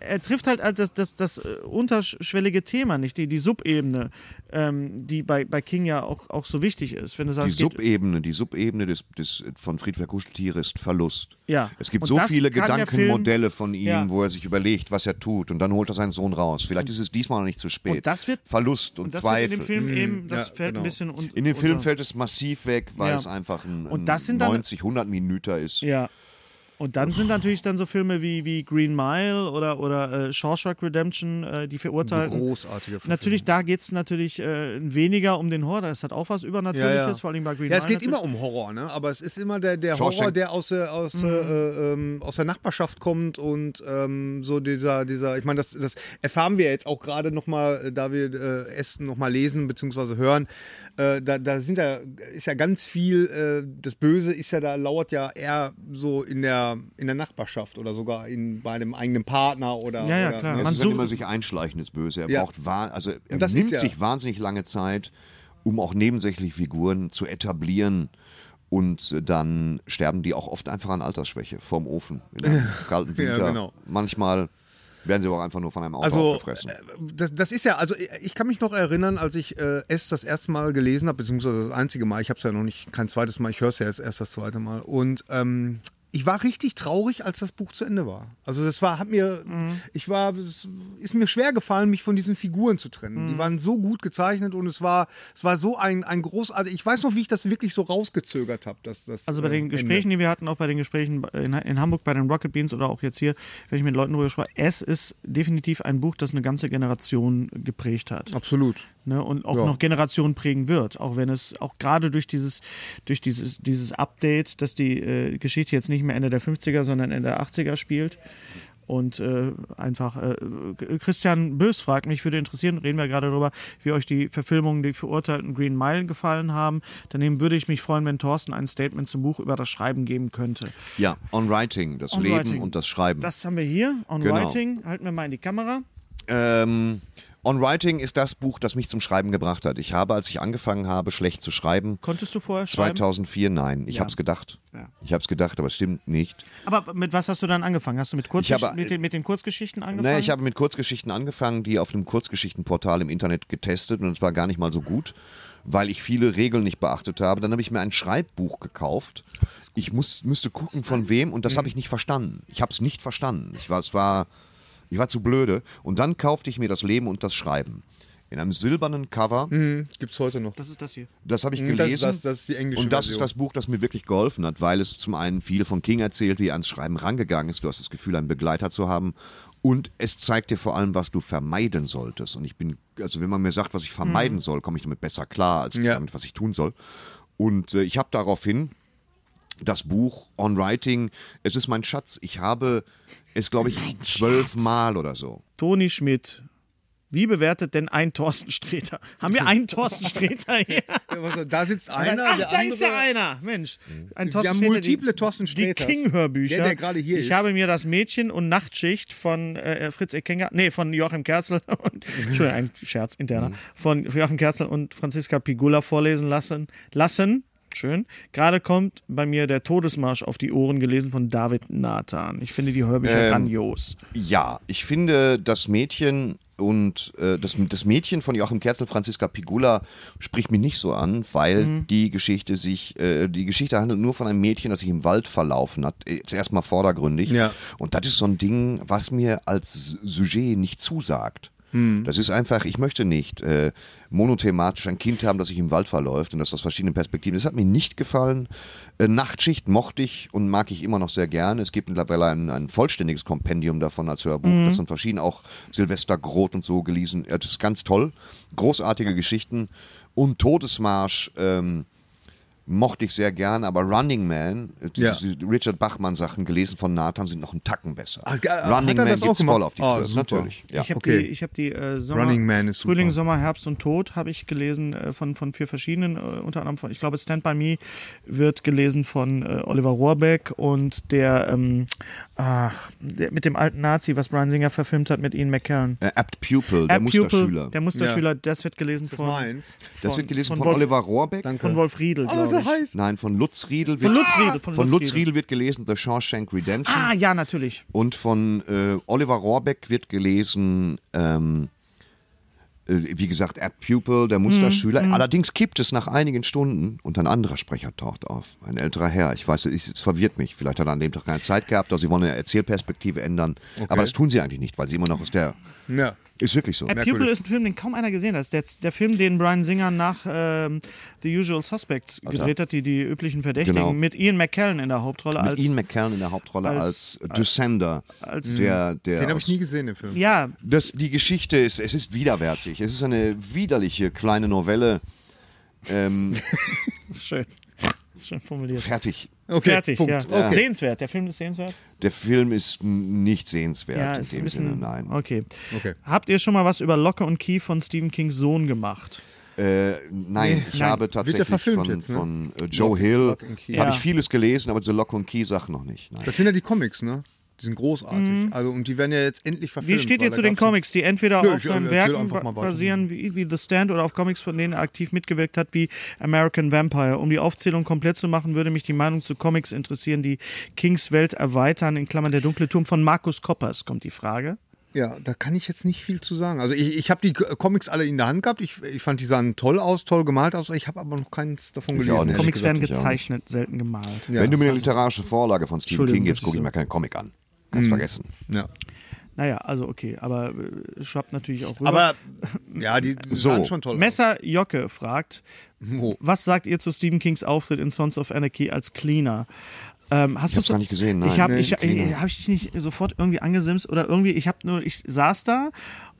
S2: er trifft halt das, das, das äh, unterschwellige Thema nicht, die, die Subebene, ähm, die bei, bei King ja auch, auch so wichtig ist. Wenn du
S1: Die
S2: sagst, geht,
S1: Subebene, die Subebene des, des, von Friedhof der Kuscheltiere ist Verlust.
S2: Ja.
S1: Es gibt
S2: Und
S1: so viele Gedankenmodelle von ihm,
S2: Ja.
S1: wo er sich überlegt, was er tut, und dann holt er seinen Sohn raus. Vielleicht ist es diesmal noch nicht zu spät.
S2: Und das wird-
S1: Verlust und,
S2: und das wird
S1: Zweifel.
S2: in dem Film eben, das
S3: ja,
S2: fällt
S3: genau.
S2: ein bisschen un,
S1: In dem Film
S2: unter.
S1: fällt es massiv weg, weil
S2: Ja.
S1: es einfach ein,
S2: Und
S1: ein
S2: das sind dann-
S1: 90, 100 Minuten ist.
S2: Ja. Und dann sind natürlich dann so Filme wie, wie Green Mile oder, oder äh, Shawshank Redemption, äh, die verurteilten.
S3: Großartige Verfilmung.
S2: Natürlich, da geht es natürlich äh, weniger um den Horror. Das hat auch was Übernatürliches,
S3: Ja, ja.
S2: vor allem bei Green
S3: Ja, es
S2: Mile.
S3: geht immer um Horror, ne? aber es ist immer der, der
S1: Shawshank.
S3: Horror, der aus, der- aus, äh, ähm, aus der Nachbarschaft kommt und ähm, so dieser, dieser ich meine, das, das erfahren wir jetzt auch gerade nochmal, äh, da wir äh, Essen nochmal lesen bzw. hören, äh, da, da sind ja, ist ja ganz viel, äh, das Böse ist ja, da lauert ja eher so in der, in der Nachbarschaft oder sogar in, bei einem eigenen Partner oder.
S2: Ja, ja,
S3: oder,
S2: klar.
S3: ne?
S1: Es
S2: Man
S1: ist
S2: sucht-
S1: immer sich einschleichendes Böse. Er
S3: Ja.
S1: braucht also er nimmt
S3: ist ja-
S1: sich wahnsinnig lange Zeit, um auch nebensächliche Figuren zu etablieren. Und äh, dann sterben die auch oft einfach an Altersschwäche vorm Ofen in einem kalten
S3: Ja,
S1: Winter.
S3: genau.
S1: Manchmal werden sie auch einfach nur von einem Auto
S3: Also,
S1: aufgefressen.
S3: äh, das, das ist ja, also ich- ich kann mich noch erinnern, als ich äh, es das erste Mal gelesen habe, beziehungsweise das einzige Mal, ich habe es ja noch nicht, kein zweites Mal, ich höre es ja jetzt erst das zweite Mal. Und ähm, ich war richtig traurig, als das Buch zu Ende war. Also das war, hat mir, ich war, es ist mir schwer gefallen, mich von diesen Figuren zu trennen. Die waren so gut gezeichnet und es war, es war so ein, ein großartig, ich weiß noch, wie ich das wirklich so rausgezögert habe. Das, das,
S2: Also bei
S3: äh,
S2: den
S3: Ende.
S2: Gesprächen, die wir hatten, auch bei den Gesprächen in, in Hamburg bei den Rocket Beans oder auch jetzt hier, wenn ich mit Leuten darüber spreche, es ist definitiv ein Buch, das eine ganze Generation geprägt hat.
S3: Absolut.
S2: Ne, und auch
S3: Ja.
S2: noch Generationen prägen wird, auch wenn es auch gerade durch dieses, durch dieses, dieses Update, dass die äh, Geschichte jetzt nicht mehr Ende der 50er, sondern Ende der 80er spielt. Und äh, einfach, äh, Christian Bös fragt mich, würde interessieren, reden wir gerade darüber, wie euch die Verfilmungen, die verurteilten Green Mile gefallen haben. Daneben würde ich mich freuen, wenn Thorsten ein Statement zum Buch über das Schreiben geben könnte.
S1: ja, On Writing, das
S2: On
S1: Leben
S2: Writing.
S1: und das Schreiben.
S2: Das haben wir hier, On
S1: Genau.
S2: Writing, halten wir mal in die Kamera.
S1: Ähm, On Writing ist das Buch, das mich zum Schreiben gebracht hat. Ich habe, als ich angefangen habe, schlecht zu schreiben,
S2: Konntest du vorher schreiben?
S1: 2004, nein, ich
S2: Ja.
S1: habe es gedacht.
S2: Ja.
S1: Ich habe es gedacht, aber es stimmt nicht.
S2: Aber mit was hast du dann angefangen? Hast du mit, Kurzgesch
S1: habe-
S2: mit, den, mit den Kurzgeschichten angefangen?
S1: Naja, ich habe mit Kurzgeschichten angefangen, die auf einem Kurzgeschichtenportal im Internet getestet und es war gar nicht mal so gut, weil ich viele Regeln nicht beachtet habe. Dann habe ich mir ein Schreibbuch gekauft. Ich muss, müsste gucken, von wem und das habe ich nicht verstanden. Ich habe es nicht verstanden. Ich war, es war, ich war zu blöde. Und dann kaufte ich mir das Leben und das Schreiben. In einem silbernen Cover.
S3: Mhm, gibt's heute noch.
S2: das ist das hier.
S1: Das habe ich
S3: Mhm,
S1: gelesen.
S3: das ist das- das ist die englische
S1: Und das
S3: Version.
S1: ist das Buch, das mir wirklich geholfen hat, weil es zum einen viel von King erzählt, wie er ans Schreiben rangegangen ist. Du hast das Gefühl, einen Begleiter zu haben. Und es zeigt dir vor allem, was du vermeiden solltest. Und ich bin, also wenn man mir sagt, was ich vermeiden soll, komme ich damit besser klar, als
S3: Ja.
S1: damit, was ich tun soll. Und äh, ich habe daraufhin das Buch On Writing, es ist mein Schatz. Ich habe es, glaube ich, zwölf Mal oder so.
S2: Toni Schmidt. Wie bewertet denn ein Thorsten Sträter? Haben wir einen Thorsten Sträter hier?
S3: Da sitzt einer,
S2: Ach,
S3: der
S2: da ist ja
S3: andere-
S2: einer. Mensch. Ein
S3: Wir
S2: Thorsten
S3: haben
S2: Sträter,
S3: multiple
S2: die,
S3: Thorsten
S2: Die
S3: Sträters.
S2: King-Hörbücher.
S3: Der, der gerade hier
S2: ich
S3: ist.
S2: habe mir das Mädchen und Nachtschicht von äh, Fritz Ekenga, nee, von Joachim Kerzel und, Entschuldigung, ein Scherz, interner, von Joachim Kerzel und Franziska Pigula vorlesen lassen. lassen. Schön. Gerade kommt bei mir der Todesmarsch auf die Ohren gelesen von David Nathan. Ich finde die Hörbücher
S1: Ähm,
S2: grandios.
S1: Ja, ich finde das Mädchen und äh, das, das Mädchen von Joachim Kerzel, Franziska Pigula, spricht mich nicht so an, weil
S2: Mhm.
S1: die Geschichte sich, äh, die Geschichte handelt nur von einem Mädchen, das sich im Wald verlaufen hat. Äh, Zuerst mal vordergründig.
S3: Ja.
S1: Und das ist so ein Ding, was mir als Sujet nicht zusagt.
S3: Hm.
S1: Das ist einfach, ich möchte nicht äh, monothematisch ein Kind haben, das sich im Wald verläuft und das aus verschiedenen Perspektiven. Das hat mir nicht gefallen. Äh, Nachtschicht mochte ich und mag ich immer noch sehr gerne. Es gibt mittlerweile ein, ein vollständiges Kompendium davon als Hörbuch. Das sind verschieden auch Silvester Groth und so gelesen. Ja, das ist ganz toll. Großartige Geschichten. Und Todesmarsch ähm, mochte ich sehr gern, aber Running Man, äh,
S3: Ja.
S1: Richard Bachmann Sachen gelesen von Nathan sind noch einen Tacken besser.
S3: Ach, ge- hat
S1: Running Man gibt's
S3: gemacht?
S1: voll auf die
S3: Ah,
S1: Zwölf,
S3: super.
S1: natürlich. Ja.
S2: Ich habe
S3: okay.
S2: die, ich hab die äh, Sommer,
S3: Running Man ist super.
S2: Frühling, Sommer, Herbst und Tod habe ich gelesen äh, von, von vier verschiedenen, äh, unter anderem von, ich glaube, Stand By Me wird gelesen von äh, Oliver Rohrbeck und der, ähm, ach, der mit dem alten Nazi, was Brian Singer verfilmt hat mit Ian McKellen.
S1: Äh, Apt Pupil, der
S2: App
S1: Musterschüler.
S2: Pupil, der Musterschüler, das wird gelesen
S3: Das
S2: von,
S3: meins.
S1: das wird gelesen
S2: von
S1: von,
S2: Wolf-
S1: Oliver Rohrbeck.
S2: von Wolf Riedel, glaube ich.
S3: heißt.
S1: Nein, von Lutz Riedel.
S2: Von
S1: Wird,
S2: Lutz Riedel. Von,
S1: von
S2: Lutz,
S1: Lutz Riedel wird gelesen The Shawshank Redemption.
S2: Ah, ja, natürlich.
S1: Und von äh, Oliver Rohrbeck wird gelesen, ähm, äh, wie gesagt, App Pupil, der Musterschüler.
S2: Mhm.
S1: Allerdings kippt es nach einigen Stunden und ein anderer Sprecher taucht auf. Ein älterer Herr. Ich weiß, es verwirrt mich. Vielleicht hat er an dem Tag keine Zeit gehabt oder sie wollen eine Erzählperspektive ändern. Aber das tun sie eigentlich nicht, weil sie immer noch aus der.
S3: Ja.
S1: Ist wirklich so.
S2: App Pupil ist ein Film, den kaum einer gesehen hat. Der, der Film, den Brian Singer nach ähm, The Usual Suspects gedreht hat, die, die üblichen Verdächtigen,
S1: Genau.
S2: mit Ian McKellen in der Hauptrolle.
S1: Mit
S2: als,
S1: Ian McKellen in der Hauptrolle als,
S2: als-
S1: Descender.
S2: als-
S1: der, der
S3: Den habe ich nie gesehen, den Film.
S2: ja,
S1: Das, die Geschichte ist, es ist widerwärtig. Es ist eine widerliche kleine Novelle. Ähm,
S2: das ist schön. Das ist schön formuliert.
S1: fertig.
S3: Okay,
S2: Fertig,
S3: Punkt.
S2: ja.
S3: Okay.
S2: Sehenswert. Der Film ist sehenswert?
S1: Der Film ist nicht sehenswert
S2: Ja,
S1: in dem
S2: bisschen.
S1: Sinne, nein.
S2: Okay.
S3: Okay.
S2: Habt ihr schon mal was über Locke und Key von Stephen Kings Sohn gemacht?
S1: Äh, nein, ich
S2: nein.
S1: habe tatsächlich von,
S3: jetzt, ne?
S1: von äh, Joe
S3: Lock-
S1: Hill
S3: Lock and Key.
S1: habe
S2: Ja.
S1: ich vieles gelesen, aber diese Lock und Key Sachen noch nicht. Nein.
S3: Das sind ja die Comics, ne? Die sind großartig. Also, und die werden ja jetzt endlich verfilmt.
S2: Wie steht ihr zu den Comics, die entweder
S3: Nö,
S2: auf
S3: ich,
S2: seinen
S3: äh, erzähl
S2: Werken basieren, wie, wie The Stand, oder auf Comics, von denen er aktiv mitgewirkt hat, wie American Vampire? Um die Aufzählung komplett zu machen, würde mich die Meinung zu Comics interessieren, die Kings Welt erweitern, in Klammern der dunkle Turm von Markus Koppers, kommt die Frage.
S3: Ja, da kann ich jetzt nicht viel zu sagen. Also ich, ich habe die Comics alle in der Hand gehabt. Ich, ich fand, die sahen toll aus, toll gemalt aus. Ich habe aber noch keins davon
S1: Ich
S3: gelesen.
S2: Comics
S3: gesagt.
S2: werden
S1: ich
S2: gezeichnet, selten gemalt.
S3: Ja,
S1: Wenn du mir eine literarische Vorlage von Stephen King gibst, gucke ich mir keinen Comic an. Kannst
S3: Mhm.
S1: vergessen.
S3: Ja.
S2: Naja, also okay, aber äh, es schwappt natürlich auch rüber.
S3: Aber ja, die
S1: So.
S3: sahen schon toll aus.
S2: Messer Jocke fragt,
S3: Oh.
S2: was sagt ihr zu Stephen Kings Auftritt in Sons of Anarchy als Cleaner? Ähm, hast
S1: Ich hab's
S2: du's-
S1: gar nicht gesehen, nein.
S2: Ich habe
S1: Nee,
S2: ich,
S1: Cleaner.
S2: ich, hab ich dich nicht sofort irgendwie angesimst oder irgendwie, ich habe nur, ich saß da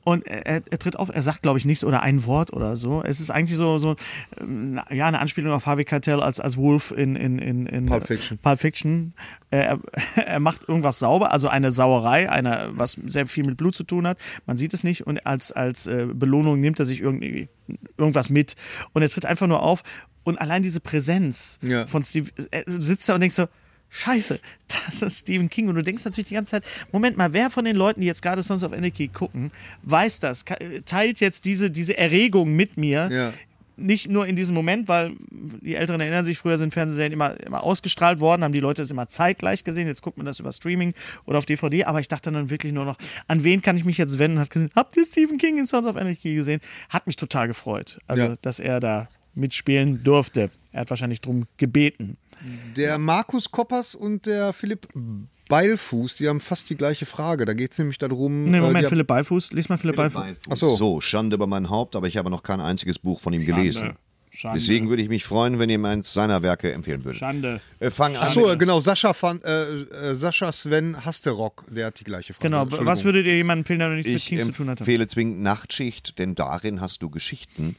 S2: und er, er, er tritt auf, er sagt, glaube ich, nichts oder ein Wort oder so. Es ist eigentlich so, so ähm, ja, eine Anspielung auf Harvey Keitel als, als Wolf in, in, in, in
S3: Pulp Fiction.
S2: Pulp Fiction. Er, er macht irgendwas sauber, also eine Sauerei, eine, was sehr viel mit Blut zu tun hat. Man sieht es nicht und als, als äh, Belohnung nimmt er sich irgendwie irgendwas mit und er tritt einfach nur auf und allein diese Präsenz
S3: Ja.
S2: von Steve, er sitzt da und denkst so, Scheiße, das ist Stephen King. Und du denkst natürlich die ganze Zeit, Moment mal, wer von den Leuten, die jetzt gerade Sons of Anarchy gucken, weiß das, teilt jetzt diese, diese Erregung mit mir.
S3: Ja.
S2: Nicht nur in diesem Moment, weil die Älteren erinnern sich, früher sind Fernsehserien immer, immer ausgestrahlt worden, haben die Leute das immer zeitgleich gesehen. Jetzt guckt man das über Streaming oder auf DVD. Aber ich dachte dann wirklich nur noch, an wen kann ich mich jetzt wenden? Hat gesehen, habt ihr Stephen King in Sons of Anarchy gesehen? Hat mich total gefreut. Also,
S3: Ja.
S2: dass er da mitspielen durfte. Er hat wahrscheinlich drum gebeten.
S3: Der Markus Koppers und der Philipp Beilfuß, die haben fast die gleiche Frage. Da geht es nämlich darum.
S2: Nee,
S3: äh,
S2: Moment,
S3: haben-
S2: Philipp Beifuß. Lies mal Philipp, Beifuß.
S3: Ach so.
S1: so, Schande über mein Haupt, aber ich habe noch kein einziges Buch von ihm gelesen.
S2: Schande.
S1: Deswegen würde ich mich freuen, wenn ihr mir eins seiner Werke empfehlen würdet.
S2: Schande.
S1: Äh, fang an.
S3: Ach so, genau, Sascha, van, äh, äh, Sascha Sven Hasterock, der hat die gleiche Frage.
S2: Genau, was würdet ihr jemandem empfehlen, der noch nichts mit
S1: Ich
S2: King zu tun hatte?
S1: empfehle zwingend Nachtschicht, denn darin hast du Geschichten,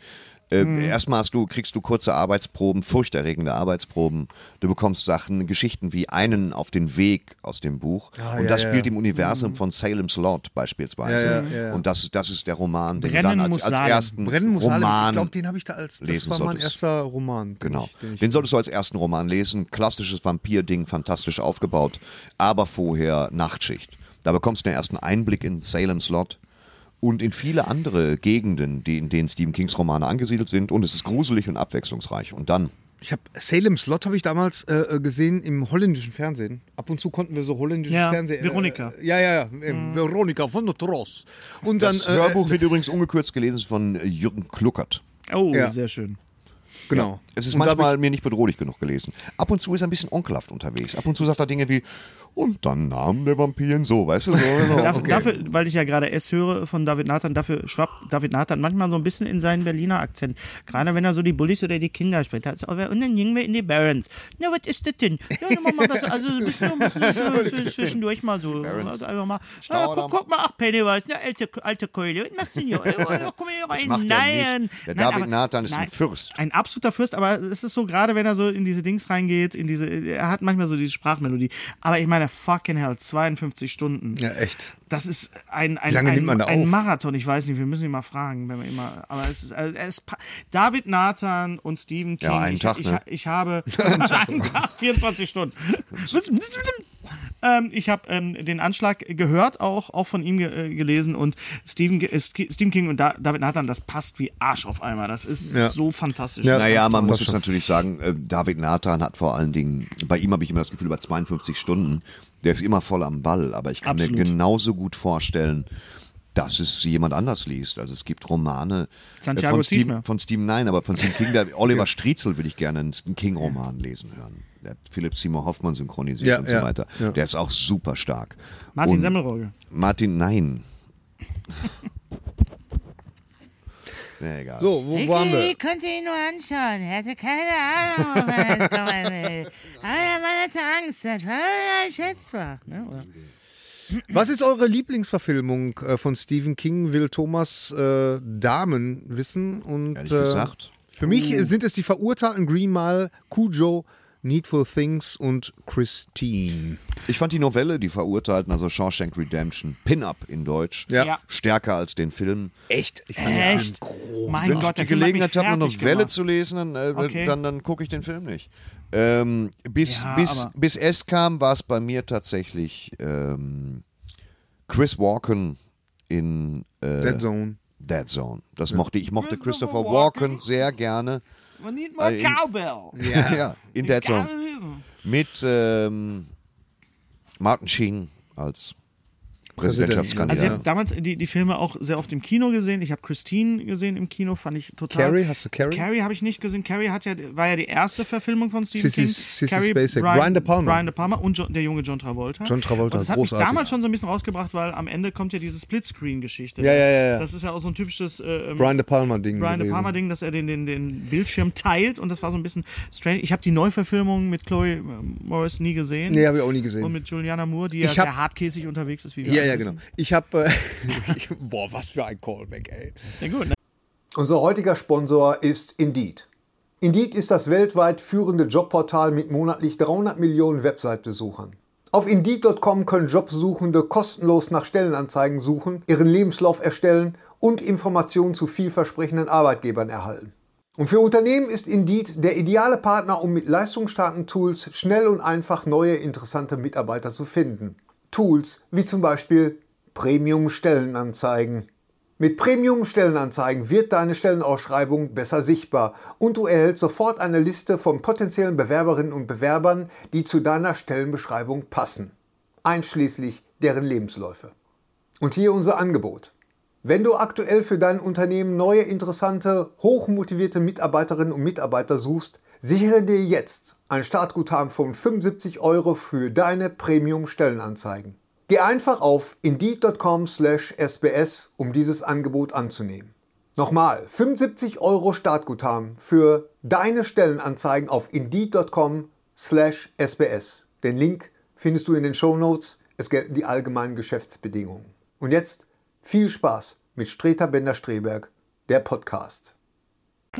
S1: Äh, Erstmal hast du, kriegst du kurze Arbeitsproben, furchterregende Arbeitsproben. Du bekommst Sachen, Geschichten wie einen auf den Weg aus dem Buch. und
S3: ja,
S1: das
S3: ja.
S1: spielt im Universum von Salem's Lot beispielsweise.
S3: Ja.
S1: Und das, das ist der Roman, den
S2: Brennen
S1: du dann als, als ersten
S3: Brennen muss Salem.
S1: Roman
S3: Ich glaube, den habe ich da als. Das
S1: lesen
S3: war mein
S1: solltest.
S3: erster Roman. den
S1: Genau.
S3: ich- den ich-
S1: Den solltest du als ersten Roman lesen. Klassisches Vampir-Ding, fantastisch aufgebaut, aber vorher Nachtschicht. Da bekommst du den ersten Einblick in Salem's Lot und in viele andere Gegenden, die, in denen Stephen Kings Romane angesiedelt sind. Und es ist gruselig und abwechslungsreich. Und dann,
S3: Ich habe Salem's Lot habe ich damals äh, gesehen im holländischen Fernsehen. Ab und zu konnten wir so holländisches
S2: Ja,
S3: Fernsehen. Äh, ja, ja, ja. äh, Veronica von der Tross. Und dann
S1: das
S3: äh,
S1: Hörbuch wird übrigens ungekürzt gelesen von äh, Jürgen Kluckert.
S2: Oh,
S3: Ja.
S2: sehr schön.
S3: genau.
S1: Es ist
S3: Und
S1: manchmal mir nicht bedrohlich genug gelesen. Ab und zu ist er ein bisschen onkelhaft unterwegs. Ab und zu sagt er Dinge wie, und dann nahm der Vampir ihn so, weißt du? So, so.
S2: Dafür, dafür, weil ich ja gerade S höre von David Nathan, dafür schwappt David Nathan manchmal so ein bisschen in seinen Berliner Akzent. Gerade wenn er so die Bullies oder die Kinder spricht. Also, und dann gingen wir in die Barons. Na, was ist das denn? Ja, das, also ein bisschen, ein zwischendurch mal so. Also einfach mal,
S1: Staudamm.
S2: guck, guck mal, ach Pennywise, eine alte, alte Keule. Was machst du denn hier? Komm mal hier rein. Nein.
S1: Der
S2: Nein,
S1: David
S2: aber-
S1: Nathan ist ein
S2: nein.
S1: Fürst.
S2: Ein absoluter Fürst, aber es ist so, gerade wenn er so in diese Dings reingeht, in diese, er hat manchmal so diese Sprachmelodie. Aber ich meine, fucking hell, 52 Stunden.
S3: Ja, echt.
S2: Das ist ein, ein, ein, ein? Marathon. Ich weiß nicht, wir müssen ihn mal fragen, wenn wir immer. Aber es ist, also es David Nathan und Stephen King.
S1: Ja, einen
S2: ich,
S1: Tag,
S2: ich,
S1: ne?
S2: ich habe einen Tag, 24 Stunden. ähm, ich habe ähm, den Anschlag gehört, auch, auch von ihm ge äh, gelesen und Stephen, äh, Stephen King und da David Nathan, das passt wie Arsch auf einmal. Das ist
S3: Ja.
S2: so fantastisch.
S3: Ja.
S1: Naja, man muss jetzt natürlich sagen, äh, David Nathan hat vor allen Dingen, bei ihm habe ich immer das Gefühl, über 52 Stunden, der ist immer voll am Ball, aber ich kann
S2: Absolut.
S1: mir genauso gut vorstellen, dass es jemand anders liest. Also es gibt Romane äh,
S2: Santiago
S1: von, Stephen,
S2: Ziesmer.
S1: von Stephen, nein, aber von Stephen King, der Oliver Striezel würde ich gerne einen Stephen King-Roman lesen hören. Der hat Philipp Seymour Hoffmann synchronisiert
S3: Ja,
S1: und so
S3: ja,
S1: weiter.
S3: ja.
S1: Der ist auch super stark.
S2: Martin
S1: und
S2: Semmelrogge.
S1: Martin, nein. Nee, egal.
S3: So, wo waren wir?
S5: Ich konnte ihn nur anschauen. Er hatte keine Ahnung, woran er kommen will. Aber der Mann hatte Angst. Das war schätzbar. Ne? Oder?
S3: Was ist eure Lieblingsverfilmung äh, von Stephen King? Will Thomas äh, Damen wissen? Und,
S1: Ehrlich
S3: äh,
S1: gesagt.
S3: Für mich sind es die verurteilten Green Mile, Cujo, Needful Things und Christine.
S1: Ich fand die Novelle, die Verurteilten, also Shawshank Redemption, Pin-Up in Deutsch,
S3: Ja.
S2: Ja.
S1: stärker als den Film.
S3: Echt? Ich fand
S2: Echt? Mein
S1: Wenn
S2: Gott,
S1: ich die Gelegenheit habe, eine Novelle
S2: gemacht.
S1: zu lesen, dann, äh,
S2: Okay.
S1: dann, dann gucke ich den Film nicht. Ähm, bis,
S2: Ja,
S1: bis, bis es kam, war es bei mir tatsächlich ähm, Chris Walken in äh,
S3: Dead Zone.
S1: Dead Zone. Das mochte ich. Ich mochte
S2: Christopher
S1: Christopher
S2: Walken.
S1: Walken sehr gerne.
S2: We need more
S1: in-
S2: cowbell.
S1: Ja, in Dead Zone. Mit ähm, Martin Sheen als Präsidentschaftskandidat.
S2: Also ich habe damals die, die Filme auch sehr oft im Kino gesehen. Ich habe Christine gesehen im Kino, fand ich total.
S3: Carrie, hast du Carrie?
S2: Carrie habe ich nicht gesehen. Carrie hat ja, war ja die erste Verfilmung von Stephen King.
S3: Sissy
S2: Carrie,
S3: Spacek. Brian De Palma.
S2: Brian De Palma und Jo- der junge John Travolta.
S3: John Travolta,
S2: Und das hat
S3: großartig.
S2: mich damals schon so ein bisschen rausgebracht, weil am Ende kommt ja diese Splitscreen-Geschichte.
S3: Ja, ja, ja, ja.
S2: Das ist ja auch so ein typisches äh, ähm,
S3: Brian De Palma-Ding.
S2: Brian De
S3: gewesen.
S2: Palma Ding, dass er den, den, den Bildschirm teilt und das war so ein bisschen strange. Ich habe die Neuverfilmung mit Chloe äh, Morris nie gesehen.
S3: Nee, habe ich auch nie gesehen.
S2: Und mit Juliana Moore, die ja
S3: hab-
S2: sehr hartkäsig unterwegs ist. Wie wir
S3: Ja, ja,
S2: wissen.
S3: genau. Ich habe. Äh, boah, was für ein Callback, ey.
S2: Ja, gut. Ne?
S6: Unser heutiger Sponsor ist Indeed. Indeed ist das weltweit führende Jobportal mit monatlich 300 Millionen Website-Besuchern. Auf Indeed.com können Jobsuchende kostenlos nach Stellenanzeigen suchen, ihren Lebenslauf erstellen und Informationen zu vielversprechenden Arbeitgebern erhalten. Und für Unternehmen ist Indeed der ideale Partner, um mit leistungsstarken Tools schnell und einfach neue interessante Mitarbeiter zu finden. Tools wie zum Beispiel Premium-Stellenanzeigen. Mit Premium-Stellenanzeigen wird deine Stellenausschreibung besser sichtbar und du erhältst sofort eine Liste von potenziellen Bewerberinnen und Bewerbern, die zu deiner Stellenbeschreibung passen, einschließlich deren Lebensläufe. Und hier unser Angebot. Wenn du aktuell für dein Unternehmen neue, interessante, hochmotivierte Mitarbeiterinnen und Mitarbeiter suchst, sichere dir jetzt ein Startguthaben von 75 Euro für deine Premium-Stellenanzeigen. Geh einfach auf indeed.com/sbs, um dieses Angebot anzunehmen. Nochmal, 75 Euro Startguthaben für deine Stellenanzeigen auf indeed.com/sbs. Den Link findest du in den Shownotes. Es gelten die allgemeinen Geschäftsbedingungen. Und jetzt viel Spaß mit Streter Bender-Streberg, der Podcast.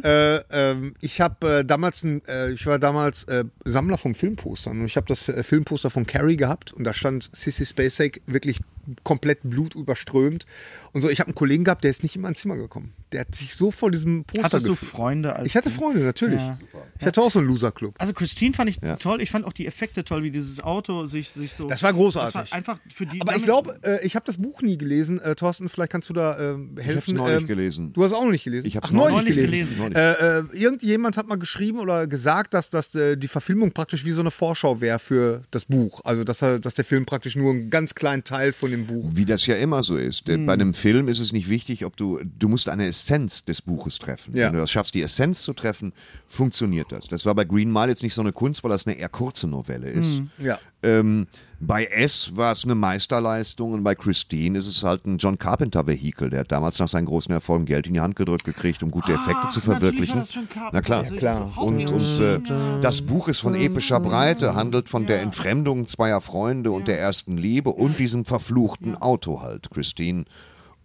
S3: Äh, ähm, ich habe äh, damals, ein, äh, ich war damals äh, Sammler von Filmpostern und ich habe das äh, Filmposter von Carrie gehabt und da stand Sissy Spacek wirklich komplett blutüberströmt und so. Ich habe einen Kollegen gehabt, der ist nicht in mein Zimmer gekommen. Der hat sich so vor diesem Poster
S2: Hattest du
S3: gefühlt.
S2: Freunde? Als
S3: Ich hatte Freunde, natürlich.
S2: Ja.
S3: Ich hatte auch so einen Loser-Club.
S2: Also Christine fand ich toll. Ich fand auch die Effekte toll, wie dieses Auto sich, sich so.
S3: Das war großartig.
S2: Das war einfach für die.
S3: Aber ich glaube, äh, ich habe das Buch nie gelesen. Äh, Thorsten, vielleicht kannst du da ähm, helfen.
S1: neulich
S3: Ähm,
S1: gelesen.
S3: Du hast es auch noch nicht gelesen.
S1: Ich hab's
S3: Ach, neulich,
S2: neulich
S3: gelesen.
S2: gelesen.
S3: Äh, äh, irgendjemand hat mal geschrieben oder gesagt, dass, dass äh, die Verfilmung praktisch wie so eine Vorschau wäre für das Buch. Also dass, er, dass der Film praktisch nur einen ganz kleinen Teil von dem Buch.
S1: Wie das ja immer so ist. Denn Bei einem Film ist es nicht wichtig, ob du, du musst eine Essenz des Buches treffen.
S3: Ja.
S1: Wenn du das schaffst, die Essenz zu treffen, funktioniert das. Das war bei Green Mile jetzt nicht so eine Kunst, weil das eine eher kurze Novelle ist.
S3: Ja.
S1: Ähm, bei S war es eine Meisterleistung und bei Christine ist es halt ein John Carpenter-Vehikel. Der hat damals nach seinen großen Erfolgen Geld in die Hand gedrückt gekriegt, um gute Effekte zu
S2: natürlich war
S1: verwirklichen.
S2: das John Carpenter.
S1: Na klar.
S2: Also ich
S3: klar.
S1: Und, und äh, das Buch ist von epischer Breite, handelt von der Entfremdung zweier Freunde und der ersten Liebe und diesem verfluchten Auto halt, Christine.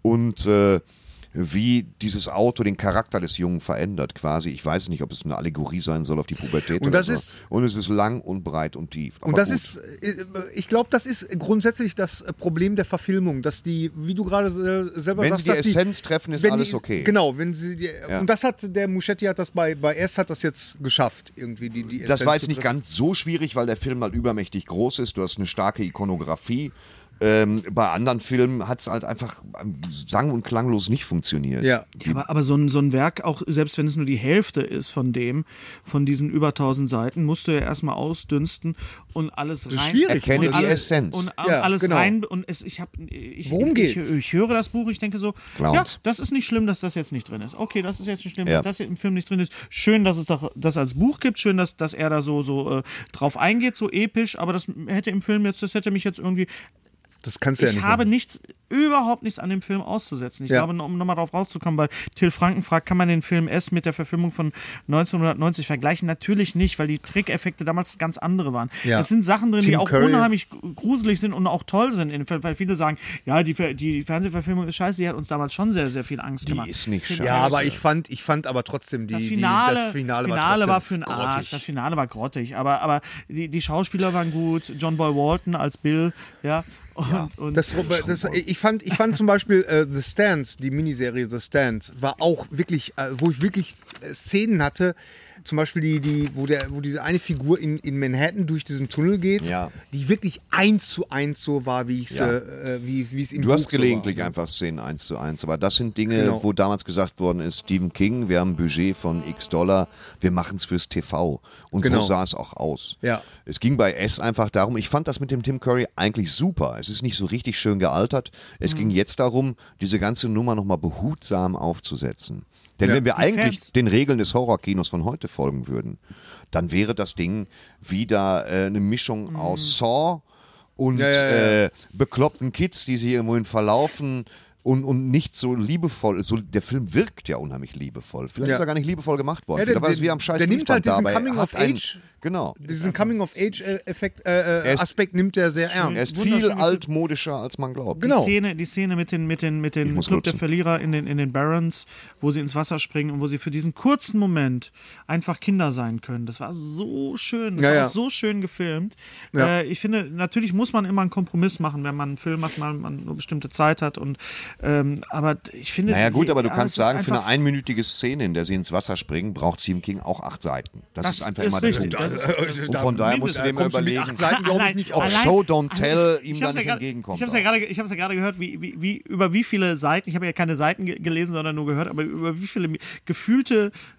S1: Und äh, wie dieses Auto den Charakter des Jungen verändert, quasi. Ich weiß nicht, ob es eine Allegorie sein soll auf die Pubertät.
S3: Und das ist-
S1: und es ist lang und breit und tief.
S3: Und
S1: Aber
S3: das
S1: gut.
S3: ist, ich glaube, das ist grundsätzlich das Problem der Verfilmung, dass die, wie du gerade selber
S1: Wenn
S3: sagst,
S1: sie die
S3: dass
S1: Essenz treffen, ist alles
S3: die,
S1: okay.
S3: Genau, wenn sie die,
S1: Ja.
S3: und das hat der Muschetti hat das bei bei S hat das jetzt geschafft irgendwie die die
S1: Das
S3: Essenz
S1: war jetzt nicht ganz so schwierig, weil der Film halt übermächtig groß ist. Du hast eine starke Ikonografie. Ähm, bei anderen Filmen hat es halt einfach ähm, sang- und klanglos nicht funktioniert.
S3: Ja.
S2: Ja, aber, aber so, ein, so ein Werk, auch selbst wenn es nur die Hälfte ist von dem, von diesen über 1000 Seiten, musst du ja erstmal ausdünsten und alles
S3: ist
S2: rein.
S3: schwierig.
S1: Erkenne
S2: und
S1: die
S2: alles,
S1: Essenz.
S2: Und
S3: Ja,
S2: alles
S3: genau.
S2: rein. Und es, ich habe. Ich,
S3: Worum
S2: ich,
S3: geht's?
S2: Ich, ich höre das Buch, ich denke so,
S1: Clowns.
S2: ja, das ist nicht schlimm, dass das jetzt nicht drin ist. Okay, das ist jetzt nicht schlimm,
S1: Ja.
S2: dass das jetzt im Film nicht drin ist. Schön, dass es doch das als Buch gibt. Schön, dass, dass er da so, so äh, drauf eingeht, so episch. Aber das hätte im Film jetzt, das hätte mich jetzt irgendwie
S3: Das kannst du ja
S2: ich
S3: nicht.
S2: habe
S3: machen.
S2: nichts, überhaupt nichts an dem Film auszusetzen. Ich
S3: Ja.
S2: glaube, um nochmal drauf rauszukommen, weil Till Franken fragt, kann man den Film S mit der Verfilmung von 1990 vergleichen? Natürlich nicht, weil die Trickeffekte damals ganz andere waren.
S3: Ja.
S2: Es sind Sachen drin, die
S3: Tim
S2: auch
S3: Curry.
S2: unheimlich gruselig sind und auch toll sind, weil viele sagen, ja, die, die Fernsehverfilmung ist scheiße, die hat uns damals schon sehr, sehr viel Angst
S1: Die
S2: gemacht.
S1: ist nicht scheiße.
S3: Ja, aber ich fand, ich fand aber trotzdem die,
S2: Das Finale,
S3: die, das Finale,
S2: Finale,
S3: war,
S2: war für einen Arsch. Das Finale war grottig. Aber, aber die, die Schauspieler waren gut. John Boy Walton als Bill, ja. Und, und
S3: Das, das, ich, fand, ich fand zum Beispiel äh, The Stand, die Miniserie The Stand, war auch wirklich, äh, wo ich wirklich äh, Szenen hatte, zum Beispiel die, die, wo, der, wo diese eine Figur in, in Manhattan durch diesen Tunnel geht,
S1: Ja.
S3: die wirklich eins zu eins so war, wie ich es
S1: Ja.
S3: äh, wie, wie es im
S1: Du
S3: Buch
S1: hast gelegentlich
S3: so war.
S1: einfach Szenen eins zu eins, aber das sind Dinge,
S3: Genau.
S1: wo damals gesagt worden ist, Stephen King, wir haben ein Budget von x Dollar, wir machen es fürs TV. Und
S3: Genau.
S1: so sah es auch aus.
S3: Ja.
S1: Es ging bei S einfach darum, ich fand das mit dem Tim Curry eigentlich super. Es ist nicht so richtig schön gealtert. Es
S3: Mhm.
S1: ging jetzt darum, diese ganze Nummer nochmal behutsam aufzusetzen. Denn
S3: Ja.
S1: wenn wir eigentlich
S2: Fans.
S1: den Regeln des Horrorkinos von heute folgen würden, dann wäre das Ding wieder äh, eine Mischung aus Saw und
S3: Mhm. Ja, ja.
S1: Äh, bekloppten Kids, die sich irgendwohin verlaufen und, und nicht so liebevoll. So, der Film wirkt ja unheimlich liebevoll. Vielleicht
S3: Ja.
S1: ist er gar nicht liebevoll gemacht worden.
S3: Ja, der- der-
S1: wie am scheiß
S3: der nimmt halt diesen
S1: aber er
S3: Coming of
S1: einen-
S3: Age-
S1: Genau.
S3: Diesen Coming-of-Age-Effekt, äh,
S1: Er ist-
S3: Aspekt nimmt er sehr ernst.
S1: Er ist viel altmodischer, als man glaubt.
S3: Genau.
S2: Die Szene, die Szene mit den, mit den, mit den Club der. Verlierer in den, in den Barons, wo sie ins Wasser springen und wo sie für diesen kurzen Moment einfach Kinder sein können. Das war so schön. Das
S3: Ja,
S2: war
S3: ja.
S2: so schön gefilmt.
S3: Ja.
S2: Äh, ich finde, natürlich muss man immer einen Kompromiss machen, wenn man einen Film macht, weil man nur bestimmte Zeit hat. Und, ähm, aber ich finde.
S1: Naja gut, aber du
S2: ja,
S1: kannst sagen, für eine einminütige Szene, in der sie ins Wasser springen, braucht Stephen King auch acht Seiten. Das,
S2: Das
S1: ist einfach
S2: ist
S1: immer der. Punkt.
S2: Ist-
S1: Und von daher musst du dir
S3: mit
S1: überlegen,
S3: acht Seiten, glaube ich, nicht
S1: ob
S3: auf.
S2: allein-
S1: Show Don't Tell ihm
S2: Ich
S1: da
S2: hab's
S1: nicht entgegenkommt.
S2: Ich habe es ja gerade, ich hab's ja gerade gehört, wie, wie, wie, über wie viele Seiten, ich habe ja keine Seiten ge gelesen, sondern nur gehört, aber über wie viele gefühlte äh,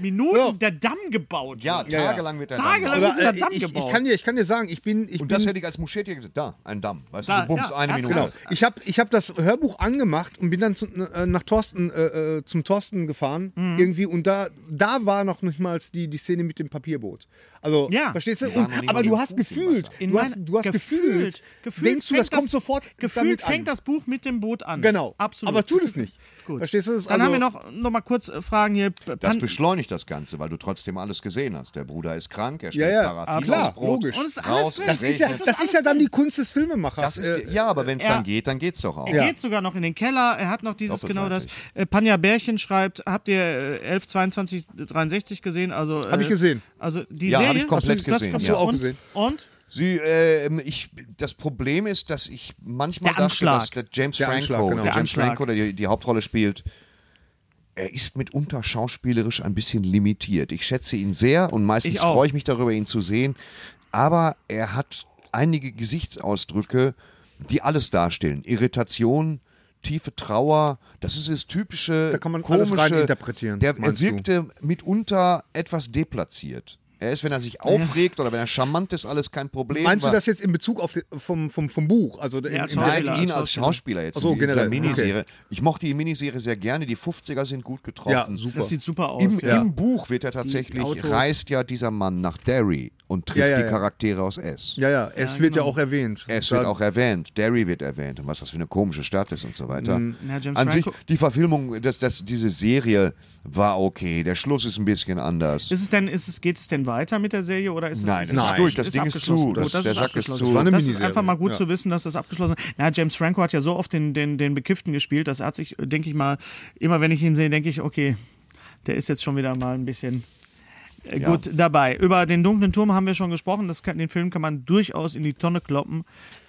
S2: Minuten
S3: Ja.
S2: der Damm gebaut
S1: ja,
S2: wird.
S1: tagelang wird er
S2: Tagelang
S1: dann-
S2: wird dieser
S3: äh,
S2: Damm
S3: ich,
S2: gebaut.
S3: ich, kann dir, ich kann dir sagen, ich bin. Ich
S1: Und
S3: bin
S1: das hätte ich als Muschetti gesagt, da, ein Damm. Weißt
S2: Da,
S1: du, du bums,
S2: ja,
S1: eine Minute.
S2: genau.
S3: Ich habe ich hab das Hörbuch angemacht und bin dann zu, äh, nach Thorsten, äh, äh, zum Thorsten gefahren
S2: Mhm.
S3: irgendwie und da, da war noch nicht mal die, die Szene mit dem Papierboot. Also,
S2: Ja.
S3: verstehst du? Und, aber du hast gefühlt, du hast, du hast gefühlt,
S2: gefühlt
S3: denkst du, das
S2: fängt
S3: kommt sofort
S2: Gefühlt
S3: damit
S2: fängt
S3: an.
S2: das Buch mit dem Boot an.
S3: Genau.
S2: Absolut.
S3: Aber tut es nicht.
S2: Gut.
S3: Verstehst du? Das ist
S2: Dann
S3: also-
S2: haben wir noch, noch mal kurz äh, Fragen hier.
S1: Das
S2: Pan-
S1: beschleunigt das Ganze, weil du trotzdem alles gesehen hast. Der Bruder ist krank, er
S3: Ja,
S1: schmeckt
S3: ja,
S1: Paraffin
S3: klar,
S1: aufs Brot.
S3: logisch.
S2: Und es ist alles
S1: raus.
S3: Das ist ja, das ist ja dann die Kunst des Filmemachers.
S1: Das ist,
S3: Äh,
S1: ja, aber wenn es dann geht, dann geht's doch auch.
S2: er
S3: Ja.
S2: geht sogar noch in den Keller. Er hat noch dieses genau das. Äh, Panja Bärchen schreibt, habt ihr äh, 11, 22, 63 gesehen? Also, äh,
S3: Hab ich gesehen.
S2: Also die
S1: Ja, hab
S2: Serie?
S1: ich komplett
S2: Hast du, das
S1: gesehen,
S2: hast
S1: ja.
S2: du auch
S3: Und?
S2: gesehen. Und?
S1: Sie, äh, ich, das Problem ist, dass ich manchmal
S2: Der
S1: dachte, dass der James
S3: Der
S1: Franco,
S3: Anschlag, genau.
S1: der James
S2: Anschlag.
S1: Franco, der die, die Hauptrolle spielt, er ist mitunter schauspielerisch ein bisschen limitiert. Ich schätze ihn sehr und meistens freue ich mich darüber, ihn zu sehen. Aber er hat einige Gesichtsausdrücke, die alles darstellen. Irritation, tiefe Trauer, das ist das typische,
S3: Da kann man alles
S1: komische,
S3: reininterpretieren,
S1: Der, er
S3: meinst du?
S1: wirkte mitunter etwas deplatziert. Er ist, wenn er sich aufregt oder wenn er charmant ist, alles kein Problem.
S3: Meinst du das jetzt in Bezug auf den, vom, vom, vom Buch? Also in, in
S1: Nein, ihn
S2: als
S1: Schauspieler jetzt
S3: Ach so,
S1: in dieser
S3: generell,
S1: Miniserie. Ich mochte die Miniserie sehr gerne. Die 50er sind gut getroffen.
S3: Ja, super.
S2: Das sieht super aus.
S1: Im,
S2: ja.
S1: Im Buch wird er tatsächlich, reist ja dieser Mann nach Derry und trifft
S3: Ja, ja,
S1: die
S3: ja.
S1: Charaktere aus S.
S3: ja, ja, es
S2: Ja,
S3: wird ja
S2: genau.
S3: auch erwähnt.
S1: Es
S3: Da-
S1: wird auch erwähnt, Derry wird erwähnt und was das für eine komische Stadt ist und so weiter.
S2: Na, James
S1: An sich,
S2: Franco-
S1: die Verfilmung, das, das, diese Serie war okay. Der Schluss ist ein bisschen anders.
S2: Ist es denn, ist es, geht es denn weiter mit der Serie oder ist es
S1: Nein,
S2: ist
S1: das
S2: es
S1: ist
S2: ab-
S1: durch, das Ding ist
S2: abgeschlossen?
S1: zu, das-
S2: das
S1: der
S2: ist
S1: Sack ist zu.
S3: war eine
S2: das ist einfach mal gut
S3: ja.
S2: zu wissen, dass das abgeschlossen ist. Na, James Franco hat ja so oft den, den, den Bekifften gespielt, das hat sich, denke ich mal, immer wenn ich ihn sehe, denke ich, okay, der ist jetzt schon wieder mal ein bisschen
S1: Ja.
S2: gut dabei. Über den dunklen Turm haben wir schon gesprochen, das kann, den Film kann man durchaus in die Tonne kloppen.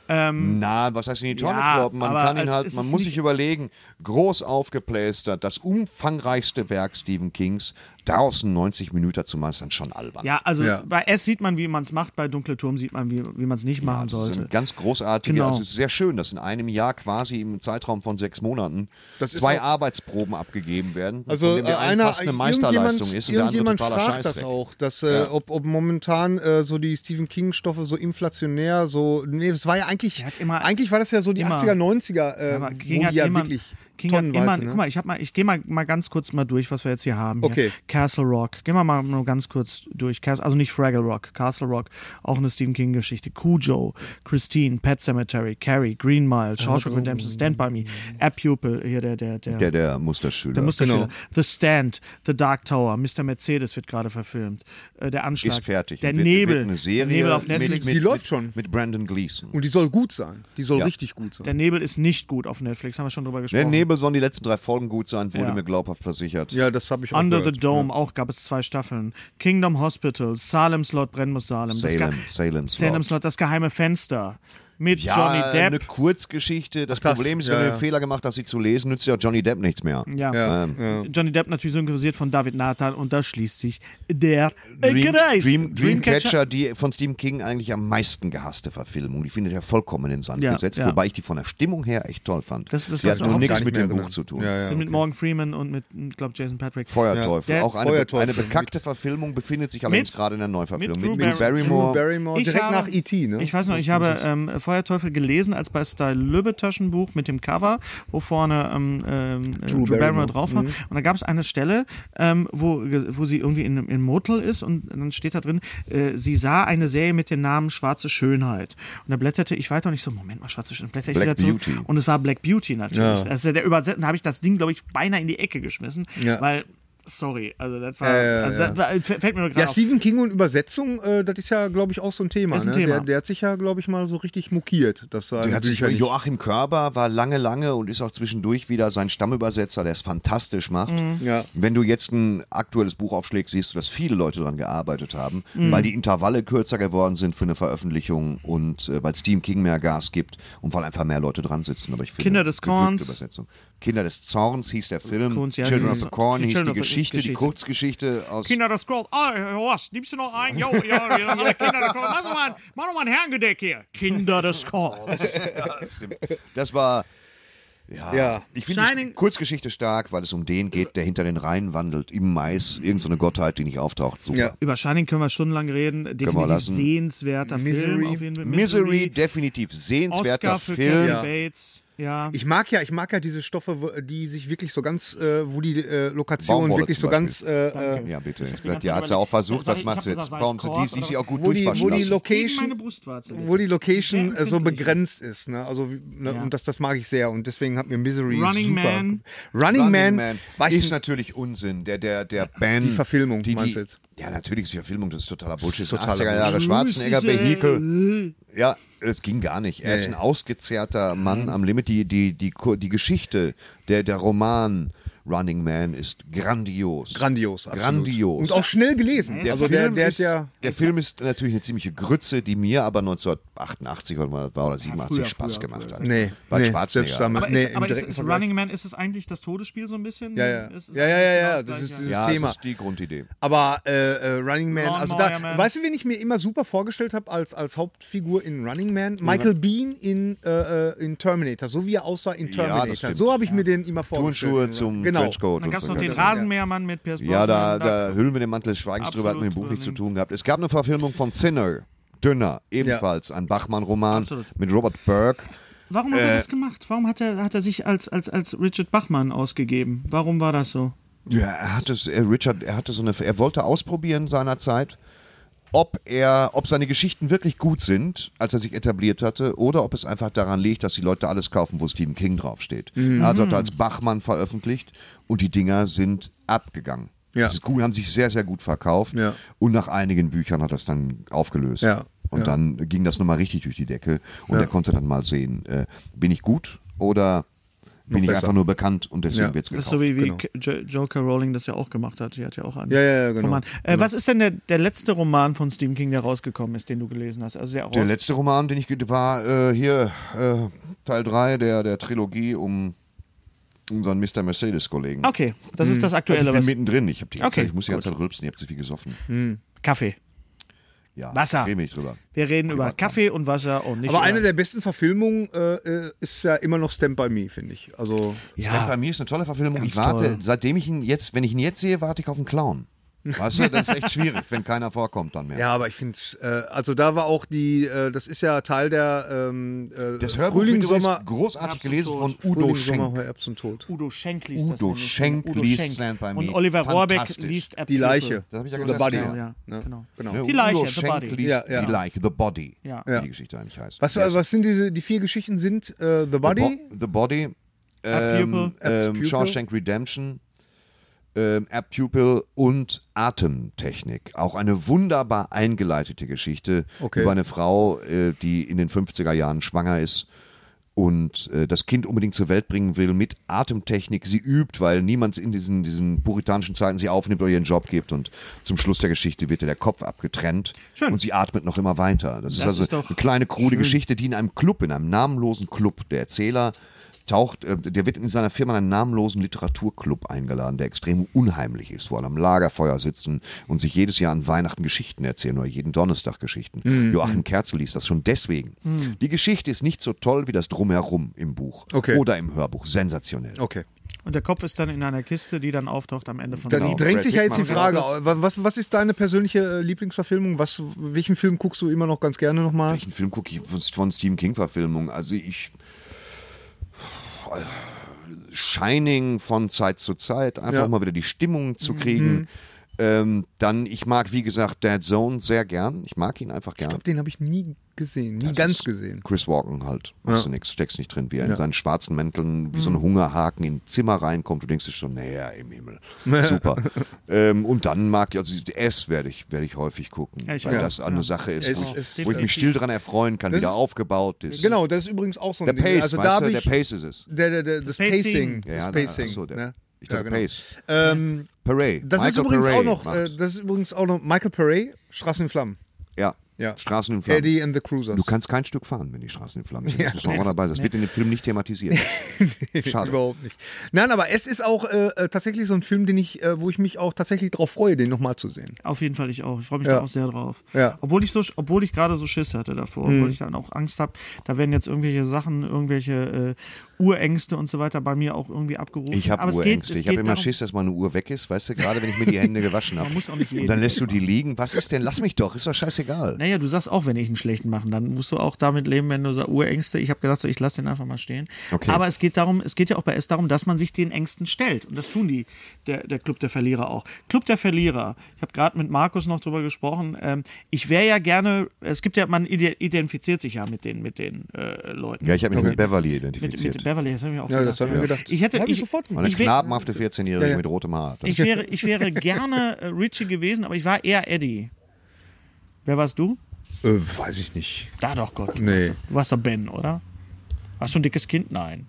S2: Ähm,
S1: Na, was heißt in die Tonne
S2: Ja,
S1: kloppen? Man kann ihn halt, man muss sich überlegen, groß aufgeplästert, das umfangreichste Werk Stephen Kings, daraus einen 90 Minuten zu meistern, schon albern.
S2: ja, also
S3: Ja.
S2: bei S sieht man, wie man es macht, bei Dunkle Turm sieht man, wie, wie man es nicht machen
S1: Das
S2: sollte.
S1: sind ganz großartige,
S2: Genau.
S1: also es ist sehr schön, dass in einem Jahr quasi im Zeitraum von sechs Monaten
S3: Das ist
S1: zwei
S3: auch-
S1: Arbeitsproben abgegeben werden,
S3: Also
S1: von dem der eine
S3: einer,
S1: fast eine Meisterleistung ist und der andere totaler
S3: fragt das auch, dass äh, ob, ob momentan äh, so die Stephen King Stoffe so inflationär so nee, es war ja eigentlich
S2: immer-
S3: eigentlich war das ja so die
S2: immer-
S3: 80er 90er äh, wo die ja
S2: immer,
S3: wirklich
S2: King hat immer,
S3: ne?
S2: guck mal, ich, hab mal, ich gehe mal, mal ganz kurz mal durch, was wir jetzt hier haben. Hier.
S3: Okay.
S2: Castle Rock, gehen wir mal nur ganz kurz durch. Also nicht Fraggle Rock, Castle Rock, auch eine Stephen King Geschichte. Cujo, Christine, Pet Cemetery, Carrie, Green Mile, Shawshank Redemption, Stand By Me, A Pupil, hier der, der, der,
S1: Der, der Musterschüler.
S2: der Musterschüler.
S3: Genau.
S2: The Stand, The Dark Tower, Mr. Mercedes wird gerade verfilmt. Äh, der Anschlag.
S1: ist fertig.
S2: Der
S1: wird,
S2: Nebel.
S1: Wird eine Serie
S2: der Nebel auf Netflix.
S1: mit,
S3: Die
S1: mit,
S3: läuft
S1: mit,
S3: schon.
S1: Mit Brandon Gleason.
S3: und die soll gut sein. Die soll
S1: Ja.
S3: richtig gut sein.
S2: der Nebel ist nicht gut auf Netflix, haben wir schon drüber gesprochen.
S1: Der Nebel sollen die letzten drei Folgen gut sein, wurde
S2: Ja.
S1: mir glaubhaft versichert.
S3: ja, das habe ich auch
S2: Under
S3: gehört.
S2: the Dome, auch gab es zwei Staffeln. Kingdom Hospital, Salem Slot, brennen muss Salem.
S1: Salem,
S2: Ge-
S1: Salem Slot.
S2: Salem Slot, das geheime Fenster. Mit
S1: Ja,
S2: Johnny
S1: eine
S2: Depp.
S1: Kurzgeschichte. Das,
S3: das,
S1: Problem ist,
S3: ja,
S1: wenn du
S3: ja.
S1: den Fehler gemacht hast, sie zu lesen, nützt ja Johnny Depp nichts mehr.
S2: Ja.
S3: Ja,
S1: Ähm,
S3: ja.
S2: Johnny Depp natürlich synchronisiert von David Nathan und da schließt sich der
S1: Dream,
S2: Kreis.
S1: Dream, Dreamcatcher, die von Stephen King eigentlich am meisten gehasste Verfilmung. Die findet er vollkommen in den Sand
S2: Ja,
S1: gesetzt,
S2: ja.
S1: wobei ich die von der Stimmung her echt toll fand.
S2: Das das,
S1: die
S2: was
S1: hat nur nichts mit dem Buch zu tun.
S3: Ja, ja,
S2: Mit
S3: okay.
S2: Morgan Freeman und mit, ich glaube, Jason Patrick.
S1: Feuerteufel. Auch eine,
S3: Feuerteufel
S1: eine bekannte
S3: mit-
S1: Verfilmung befindet sich allerdings
S2: Mit-
S1: gerade in der Neuverfilmung.
S2: mit Drew
S1: Barrymore.
S3: Drew Barrymore,
S2: Ich
S3: direkt
S2: habe-
S3: nach E.T., ne?
S2: Ich weiß noch, ich habe Feuerteufel gelesen als bei Style Lübbe Taschenbuch mit dem Cover, wo vorne ähm, ähm, äh, Drew, Barrymore
S3: Barrymore,
S2: drauf war.
S3: mhm.
S2: Und da gab es eine Stelle, ähm, wo, wo sie irgendwie in einem Motel ist und dann steht da drin, äh, sie sah eine Serie mit dem Namen Schwarze Schönheit. Und da blätterte ich weiter und ich so, Moment mal, Schwarze Schönheit, blätter ich
S1: Black
S2: wieder zurück.
S1: Beauty.
S2: Und es war Black Beauty natürlich.
S3: Ja.
S2: Also der Übersetzung, da habe ich das Ding, glaube ich, beinahe in die Ecke geschmissen,
S3: Ja.
S2: weil, sorry, also das war,
S3: ja,
S2: also
S3: ja.
S2: das war, fällt mir nur gerade
S3: Ja,
S2: auf.
S3: Stephen King und Übersetzung, äh, das ist ja, glaube ich, auch so ein Thema.
S2: Ist ein
S3: ne?
S2: Thema.
S3: Der, der hat sich ja, glaube ich, mal so richtig mokiert. Dass er
S1: Der hat sich, Joachim Körber war lange, lange und ist auch zwischendurch wieder sein Stammübersetzer, der es fantastisch macht.
S2: Mhm.
S3: Ja.
S1: Wenn du jetzt ein aktuelles Buch aufschlägst, siehst du, dass viele Leute daran gearbeitet haben,
S2: Mhm.
S1: weil die Intervalle kürzer geworden sind für eine Veröffentlichung und äh, weil Stephen King mehr Gas gibt und weil einfach mehr Leute dran sitzen. Aber ich finde,
S2: Kinder des Korns.
S1: Kinder des Zorns hieß der Film.
S2: Korns, ja,
S1: Children
S2: die-
S1: of the Corn
S2: die
S1: hieß
S2: Children
S1: die
S2: the-
S1: Geschichte, die
S2: Geschichte.
S1: Kurzgeschichte aus
S2: Kinder des Gold. Ah, Horst, nimmst du noch ein? Jo, ja, ja, alle Kinder des Gold. Mach doch mal, mach doch mal ein Herrengedeck hier. Kinder des Gold.
S1: das, stimmt. das war. Ja,
S3: Ja.
S1: ich finde die Kurzgeschichte stark, weil es um den geht, der hinter den Reihen wandelt, im Mais, irgendeine so eine Gottheit, die nicht auftaucht. Super.
S3: Ja.
S2: Über Shining können wir stundenlang reden. Definitiv sehenswerter Film.
S3: Misery.
S2: Auf jeden Fall.
S1: Misery, definitiv sehenswerter
S2: Oscar für
S1: Film.
S2: Kevin
S3: Ja.
S2: Bates. Ja.
S3: Ich mag ja, ich mag ja diese Stoffe, wo- die sich wirklich so ganz, äh, wo die äh,
S1: Baumwolle
S3: wirklich so ganz, äh, äh,
S1: Ja, bitte. Vielleicht
S2: Zeit
S1: ja, hat sie auch versucht, was
S2: ich- ich
S1: sie
S2: hab
S1: jetzt? Baum, die, die sich auch gut
S3: wo die, wo die. Location, wo die Location äh, so begrenzt ist, ne? Also ne?
S2: Ja.
S3: und das, das mag ich sehr und deswegen hat mir Misery
S2: Running
S3: super.
S2: Man.
S3: Running, Man, war ich
S1: ist natürlich Unsinn. Der, der, der Band.
S3: Die Verfilmung,
S1: die,
S3: meinst
S1: die,
S3: du jetzt?
S1: Ja, natürlich ist die Verfilmung, das ist totaler Bullshit.
S3: Totaler
S1: 80er Jahre
S3: Bullshit.
S1: Schwarzenegger Vehikel. Ja, Es ging gar nicht. Er ist ein ausgezehrter Mann am Limit. Die, die, die, die Geschichte, der, der Roman Running Man ist grandios.
S3: Grandios, absolut.
S1: Grandios.
S3: Und auch schnell gelesen.
S1: Der
S3: also der,
S1: Film
S3: der
S1: ist,
S3: hat ja.
S1: der Film ist natürlich eine ziemliche Grütze, die mir aber 1988 oder war oder 87
S4: früher,
S1: Spaß
S4: früher,
S1: gemacht
S4: früher.
S1: hat.
S3: Nee,
S1: Bei
S3: nee,
S1: Schwarzenegger.
S2: Aber,
S3: nee,
S2: ist, aber ist, ist. Running Man, ist es eigentlich das Todesspiel so ein bisschen?
S3: Ja, ja.
S2: Ist
S3: Ja, ja, ja, ja,
S2: genau
S3: das ist dieses
S1: ja,
S3: Thema.
S1: das ist die Grundidee.
S3: Aber äh, äh, Running Man, also da,
S2: Man.
S3: weißt du, wen ich mir immer super vorgestellt habe als, als Hauptfigur in Running Man? Michael Bean in, äh, äh, in Terminator, so wie er aussah in
S1: Ja,
S3: Terminator. so habe ich mir den immer vorgestellt.
S1: Turnschuhe zum
S3: genau.
S1: Trenchcoat
S2: Dann
S1: und
S2: gab es
S1: so.
S2: noch den
S1: Ja,
S2: Rasenmähermann mit Pierce
S1: Ja, da,
S2: Brosnan.
S1: da hüllen wir den Mantel des Schweigens drüber, hat mit dem Buch nichts zu tun gehabt. Es gab eine Verfilmung von Thinner, Dünner, ebenfalls ein Bachmann-Roman mit Robert Burke.
S2: Warum hat er das gemacht? Warum hat er, hat er sich als, als, als Richard Bachmann ausgegeben? Warum war das so?
S1: Ja, er hatte, es- äh, Richard, er hatte so eine, er wollte ausprobieren seinerzeit, ob er, ob seine Geschichten wirklich gut sind, als er sich etabliert hatte, oder ob es einfach daran liegt, dass die Leute alles kaufen, wo Stephen King draufsteht. Also hat er als Bachmann veröffentlicht und die Dinger sind abgegangen.
S3: Ja.
S1: Das ist gut, haben sich sehr, sehr gut verkauft.
S3: Ja.
S1: Und nach einigen Büchern hat er es dann aufgelöst.
S3: Ja.
S1: Und
S3: Ja.
S1: dann ging das nochmal richtig durch die Decke. Und er konnte dann mal sehen, äh, bin ich gut oder bin ich
S3: besser.
S1: einfach nur bekannt und deswegen
S3: Ja.
S2: Das ist
S1: gekauft.
S2: so wie, wie
S3: genau.
S2: Joker Rowling das ja auch gemacht hat. Sie hat ja auch einen
S3: Ja, ja, ja, genau.
S2: Roman. Äh, Was ist denn der, der letzte Roman von Stephen King, der rausgekommen ist, den du gelesen hast? Also der,
S1: Der letzte Roman, den ich war äh, hier äh, Teil 3 der, der Trilogie um unseren Mr. Mercedes-Kollegen.
S2: Okay, das ist das
S1: Also
S2: Aktuelle.
S1: ich bin
S2: was,
S1: mittendrin. Ich, hab die ganze
S2: Okay,
S1: Zeit, ich muss die ganze
S2: gut.
S1: Zeit rülpsen. Ich habe zu viel gesoffen.
S2: Kaffee.
S1: Ja,
S2: Wasser.
S1: Rede mich drüber.
S2: Wir reden über Kaffee und Wasser und nicht
S3: Aber
S2: über
S3: eine der besten Verfilmungen äh, äh, ist ja immer noch Stand By Me, finde ich. Also,
S1: Stand bei mir ist eine tolle Verfilmung. Ich warte,
S2: toll.
S1: seitdem ich ihn jetzt, wenn ich ihn jetzt sehe, warte ich auf einen Clown. Weißt du, das ist echt schwierig, wenn keiner vorkommt dann mehr.
S3: ja, aber ich finde, äh, also da war auch die, äh, das ist ja Teil der ähm, äh,
S1: Das
S3: Frühling, Sommer,
S1: großartig gelesen
S2: und
S1: von
S2: Tod.
S1: Udo
S3: Frühling, Sommer,
S1: Schenk.
S3: Herbst und Tod.
S2: Udo Schenk liest das.
S1: Udo
S2: nämlich.
S1: Schenk
S2: Udo
S1: liest
S2: Schenk.
S1: Stand By
S2: Und
S1: Me.
S2: Oliver Rohrbeck liest App
S3: Die Leiche.
S1: Das hab ich ja
S3: The
S1: gesagt,
S3: Body.
S1: ja.
S2: Ja,
S3: Ne?
S2: genau.
S3: genau.
S1: Ne,
S2: Die Leiche,
S1: Udo
S2: The
S1: Schenk
S2: Body.
S1: liest
S3: Ja, ja.
S1: die Leiche, The Body,
S2: Ja.
S1: wie
S3: Ja.
S1: die Geschichte eigentlich heißt.
S3: Was,
S1: Sehr
S3: was sind diese, die vier Geschichten sind? Äh, The Body?
S1: The, Bo the Body, ähm, ähm. Shawshank Redemption, ähm, App Pupil und Atemtechnik. Auch eine wunderbar eingeleitete Geschichte
S3: Okay.
S1: über eine Frau, äh, die in den 50er Jahren schwanger ist und äh, das Kind unbedingt zur Welt bringen will mit Atemtechnik. Sie übt, weil niemand in diesen, diesen puritanischen Zeiten sie aufnimmt oder ihren Job gibt und zum Schluss der Geschichte wird ihr der Kopf abgetrennt
S2: Schön.
S1: und sie atmet noch immer weiter. Das, ist
S2: Das
S1: also
S2: ist
S1: eine kleine, krude Geschichte, die in einem Club, in einem namenlosen Club, der Erzähler taucht, äh, der wird in seiner Firma in einen namenlosen Literaturclub eingeladen, der extrem unheimlich ist, wo alle am Lagerfeuer sitzen und sich jedes Jahr an Weihnachten Geschichten erzählen oder jeden Donnerstag Geschichten.
S3: Mhm.
S1: Joachim Kerzel liest das schon deswegen. Die Geschichte ist nicht so toll wie das Drumherum im Buch
S3: Okay.
S1: oder im Hörbuch. Sensationell.
S3: Okay.
S2: Und der Kopf ist dann in einer Kiste, die dann auftaucht am Ende von
S3: Dann
S1: Genau.
S3: drängt sich ja jetzt die Frage, was, was ist deine persönliche äh, Lieblingsverfilmung? Was, welchen Film guckst du immer noch ganz gerne nochmal?
S1: Welchen Film gucke ich von, von Stephen King-Verfilmungen? Also ich. Shining von Zeit zu Zeit, einfach
S3: Ja.
S1: mal wieder die Stimmung zu kriegen. Ähm, dann, ich mag, wie gesagt, Dead Zone sehr gern. Ich mag ihn einfach
S3: Ich
S1: gern.
S3: glaube, den habe ich nie gesehen, nie
S1: Das
S3: ganz gesehen.
S1: Chris Walken halt. Machst
S3: Ja.
S1: du nichts, steckst nicht drin, wie er in
S3: Ja.
S1: seinen schwarzen Mänteln wie so ein Hungerhaken in ein Zimmer reinkommt. Du denkst dir schon, naja, im Himmel. Super. ähm, und dann mag ich, also S werde ich, werde ich häufig gucken,
S2: Ja, ich
S1: weil das eine Sache ist,
S3: Es-
S1: wo,
S3: es-
S1: ich, wo ich mich still dran erfreuen kann,
S3: Das
S1: wie der
S3: ist-
S1: aufgebaut ist.
S3: Genau, das ist übrigens auch so ein
S1: Der
S3: Ding.
S1: Pace,
S3: also da
S1: weißt du, der
S3: ich
S1: Pace ist es.
S3: der, der, der, das
S2: Pacing.
S3: Pacing,
S1: Ja, ja,
S3: das Pacing.
S1: achso, der-
S3: ne?
S1: Ich
S3: ja,
S1: dachte
S3: genau.
S1: Pace.
S3: Ähm,
S1: Paray.
S3: das ist
S1: Michael
S3: übrigens
S1: Paray
S3: auch noch, äh, das ist übrigens auch noch Michael Paré, Straßen in Flammen.
S1: ja.
S3: Ja.
S1: Straßen in Flammen.
S3: Eddie and the Cruisers.
S1: Du kannst kein Stück fahren, wenn die Straßen in Flammen sind.
S3: Ja.
S1: Das muss man auch dabei. Das wird in dem Film nicht thematisiert. Schade.
S3: Überhaupt nicht. Nein, aber es ist auch äh, äh, tatsächlich so ein Film, den ich, äh, wo ich mich auch tatsächlich darauf freue, den nochmal zu sehen.
S2: Auf jeden Fall ich auch. Ich freue mich
S3: Ja.
S2: da auch sehr drauf.
S3: Ja. Mhm.
S2: Obwohl ich so, obwohl ich gerade so Schiss hatte davor, obwohl ich dann auch Angst habe, da werden jetzt irgendwelche Sachen, irgendwelche äh, Urängste und so weiter bei mir auch irgendwie abgerufen.
S1: Ich habe
S2: Aber es geht-
S1: Urängste.
S2: es
S1: Ich habe
S2: geht
S1: immer
S2: darum-
S1: Schiss, dass meine Uhr weg ist. Weißt du, gerade wenn ich mir die Hände gewaschen habe.
S2: Man muss auch nicht
S1: Und dann lässt du die liegen. Was ist denn? Lass mich doch. Ist doch scheißegal.
S2: Naja, du sagst auch, wenn ich einen schlechten mache, dann musst du auch damit leben, wenn du sagst, Urängste. Ich habe gesagt, so, ich lasse den einfach mal stehen.
S1: Okay.
S2: Aber es geht darum, es geht ja auch bei S darum, dass man sich den Ängsten stellt. Und das tun die, der, der Club der Verlierer auch. Club der Verlierer. Ich habe gerade mit Markus noch drüber gesprochen. Ähm, ich wäre ja gerne, es gibt ja, man ide- identifiziert sich ja mit den, mit den äh, Leuten.
S1: Ja, ich habe mich mit Beverly
S2: mit,
S1: identifiziert.
S2: mit Beverly, das habe ich mir auch
S3: Ja,
S2: gedacht.
S3: das haben wir gedacht.
S2: Ich hätte,
S3: ich
S2: ich,
S3: sofort
S1: Eine
S2: ich
S1: knabenhafte 14-Jährige
S3: Ja, ja.
S1: mit rotem Haar. Das
S2: ich wäre, ich wäre gerne äh, Richie gewesen, aber ich war eher Eddie. Wer warst du?
S3: Äh, weiß ich nicht.
S2: Da doch, Gott. Du,
S3: Nee.
S2: warst, du warst doch Ben, oder? Warst du ein dickes Kind? Nein.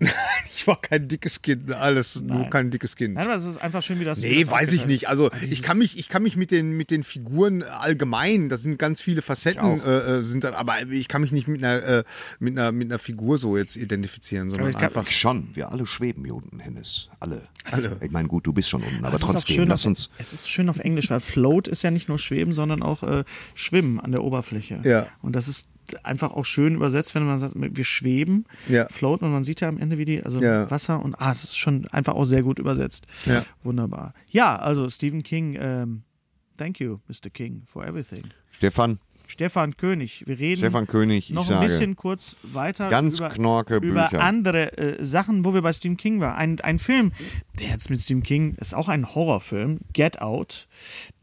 S3: Ich war kein dickes Kind, alles nur
S2: Nein.
S3: kein dickes Kind.
S2: Nein, aber es ist einfach schön, wie das.
S3: Nee,
S2: das
S3: weiß ich nicht. Also ich kann mich, ich kann mich mit den, mit den Figuren allgemein, das sind ganz viele Facetten, äh, äh, sind dann, aber ich kann mich nicht mit einer, äh, mit einer, mit einer Figur so jetzt identifizieren, sondern
S2: ich kann-
S3: einfach.
S1: Schon, wir alle schweben hier unten, Hennes. Alle. Alle. Ich meine, gut, du bist schon unten, aber
S2: auch
S1: trotzdem,
S2: schön
S1: lass
S2: auf,
S1: uns.
S2: Es ist schön auf Englisch, weil Float ist ja nicht nur Schweben, sondern auch äh, Schwimmen an der Oberfläche.
S3: Ja.
S2: Und das ist einfach auch schön übersetzt, wenn man sagt, wir schweben,
S3: Ja.
S2: float und man sieht ja am Ende, wie die, also
S3: Ja.
S2: Wasser und ah, es ist schon einfach auch sehr gut übersetzt.
S3: Ja.
S2: Wunderbar. Ja, also Stephen King, ähm, thank you, Mr. King, for everything.
S1: Stefan,
S2: Stefan König, wir reden
S1: Stefan König, ich
S2: noch
S1: sage,
S2: ein bisschen kurz weiter
S1: ganz
S2: über,
S1: knorke
S2: über andere äh, Sachen, wo wir bei Stephen King waren. Ein, ein Film, der jetzt mit Stephen King ist auch ein Horrorfilm, Get Out,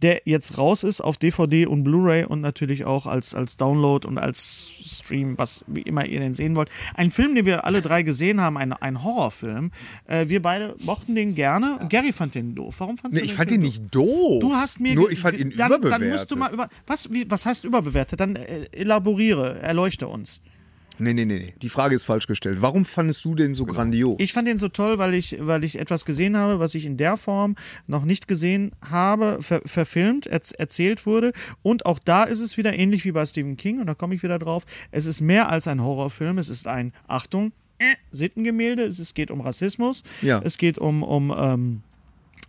S2: der jetzt raus ist auf DVD und Blu-ray und natürlich auch als, als Download und als Stream, was wie immer ihr den sehen wollt. Ein Film, den wir alle drei gesehen haben, ein, ein Horrorfilm. Äh, wir beide mochten den gerne. Gary fand den doof. Warum fandst
S3: Nee,
S2: du
S3: ich
S2: den
S3: fand
S2: Film
S3: den nicht doof.
S2: Du hast mir
S3: Nur ich fand ihn
S2: dann,
S3: überbewertet.
S2: Dann musst du mal über was wie, was heißt überbewertet? Dann äh, elaboriere, erleuchte uns.
S3: Nee, nee, nee, nee. Die Frage ist falsch gestellt. Warum fandest du den so grandios?
S2: Ich fand den so toll, weil ich, weil ich etwas gesehen habe, was ich in der Form noch nicht gesehen habe, ver verfilmt, erz erzählt wurde. Und auch da ist es wieder ähnlich wie bei Stephen King, und da komme ich wieder drauf. Es ist mehr als ein Horrorfilm, es ist ein, Achtung, äh, Sittengemälde, es, es geht um Rassismus,
S3: Ja.
S2: es geht um, um ähm,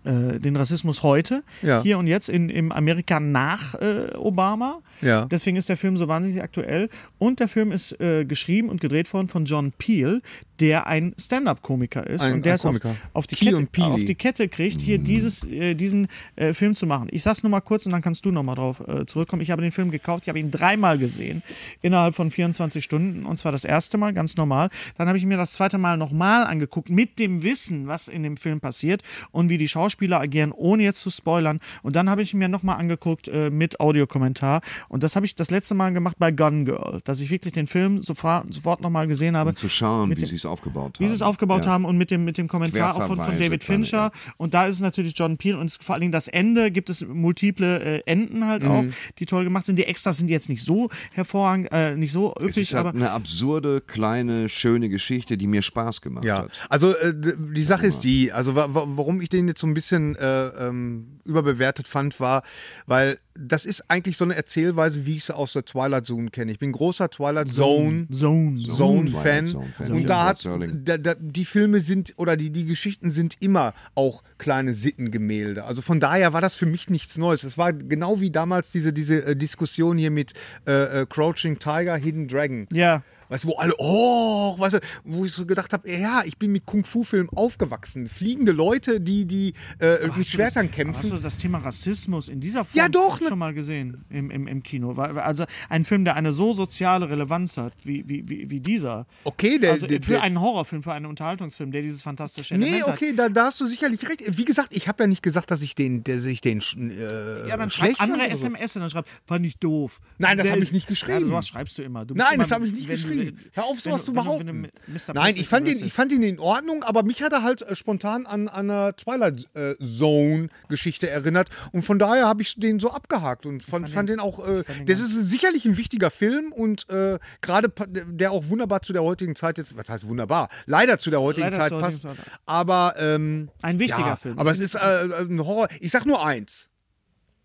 S2: äh, den Rassismus heute,
S3: Ja.
S2: hier und jetzt in, im Amerika nach äh, Obama.
S3: Ja.
S2: Deswegen ist der Film so wahnsinnig aktuell. Und der Film ist äh, geschrieben und gedreht worden von John Peel, der ein Stand-up-Komiker ist
S3: Ein-
S2: und der es auf, auf, die Kette, auf die Kette kriegt, hier dieses, äh, diesen äh, Film zu machen. Ich sag's nur mal kurz und dann kannst du noch mal drauf äh, zurückkommen. Ich habe den Film gekauft, ich habe ihn dreimal gesehen, innerhalb von 24 Stunden. Und zwar das erste Mal, ganz normal. Dann habe ich mir das zweite Mal nochmal angeguckt, mit dem Wissen, was in dem Film passiert und wie die Schauspieler agieren, ohne jetzt zu spoilern. Und dann habe ich mir nochmal angeguckt äh, mit Audiokommentar. Und das habe ich das letzte Mal gemacht bei Gun Girl, dass ich wirklich den Film sofort, sofort nochmal gesehen habe.
S1: Um zu schauen, wie sie es aufgebaut
S2: wie
S1: haben.
S2: sie es aufgebaut
S1: Ja.
S2: haben und mit dem, mit dem Kommentar auch von, von David Fincher. Und da ist es natürlich John Peel und es, vor allen Dingen das Ende gibt es multiple äh, Enden halt auch,
S1: Mhm.
S2: die toll gemacht sind. Die Extras sind jetzt nicht so hervorragend, äh, nicht so
S1: Es ist
S2: üppig,
S1: halt
S2: aber
S1: eine absurde, kleine, schöne Geschichte, die mir Spaß gemacht
S3: Ja,
S1: hat.
S3: also äh, die Sache ist die, also wa wa warum ich den jetzt so ein bisschen äh, ähm, überbewertet fand, war, weil das ist eigentlich so eine Erzählweise, wie ich sie aus der Twilight Zone kenne. Ich bin großer Twilight Zone.
S2: Zone.
S3: Zone-Fan.
S1: Twilight Zone-Fan.
S3: und
S1: Ja,
S3: da hat da, da, die Filme sind oder die, die Geschichten sind immer auch kleine Sittengemälde. Also von daher war das für mich nichts Neues. Es war genau wie damals diese, diese äh, Diskussion hier mit äh, äh, Crouching Tiger, Hidden Dragon.
S2: Ja.
S3: Weißt du, wo alle, oh, weißt du, wo ich so gedacht habe, ja, ich bin mit Kung-Fu-Filmen aufgewachsen. Fliegende Leute, die, die äh, mit Schwertern
S2: Hast
S3: kämpfen.
S2: du das Thema Rassismus in dieser Form
S3: Ja, doch, ne-
S2: schon mal gesehen im, im, im Kino? Also ein Film, der eine so soziale Relevanz hat wie, wie, wie, wie dieser.
S3: Okay, der,
S2: also
S3: der,
S2: für
S3: der
S2: einen Horrorfilm, für einen Unterhaltungsfilm, der dieses fantastische Element
S3: Nee,
S2: hat.
S3: okay, da, da hast du sicherlich recht. Wie gesagt, ich habe ja nicht gesagt, dass ich den, dass ich den äh,
S2: Ja, dann schreibt andere. SMS und dann schreibt, fand ich doof.
S3: Nein, das
S2: Der-
S3: habe ich nicht geschrieben.
S2: Ja, sowas schreibst du immer. Du
S3: Nein,
S2: immer,
S3: das habe ich nicht
S2: wenn du-
S3: Hör auf, sowas
S2: du-
S3: zu behaupten.
S2: wenn du Mr.
S3: Nein, ich fand,
S2: Presley
S3: ich fand ihn in Ordnung, aber mich hat er halt äh, spontan an, an eine Twilight äh, Zone-Geschichte erinnert. Und von daher habe ich den so abgehakt und fand, fand den auch. Äh, das ist sicherlich ein wichtiger Film und äh, gerade der auch wunderbar zu der heutigen Zeit jetzt, was heißt wunderbar? Leider zu der heutigen
S2: Leider
S3: Zeit passt.
S2: heutigen Zeit.
S3: Aber ähm,
S2: Ein wichtiger
S3: ja,
S2: Film.
S3: Aber es ist äh, ein Horror. Ich sag nur eins.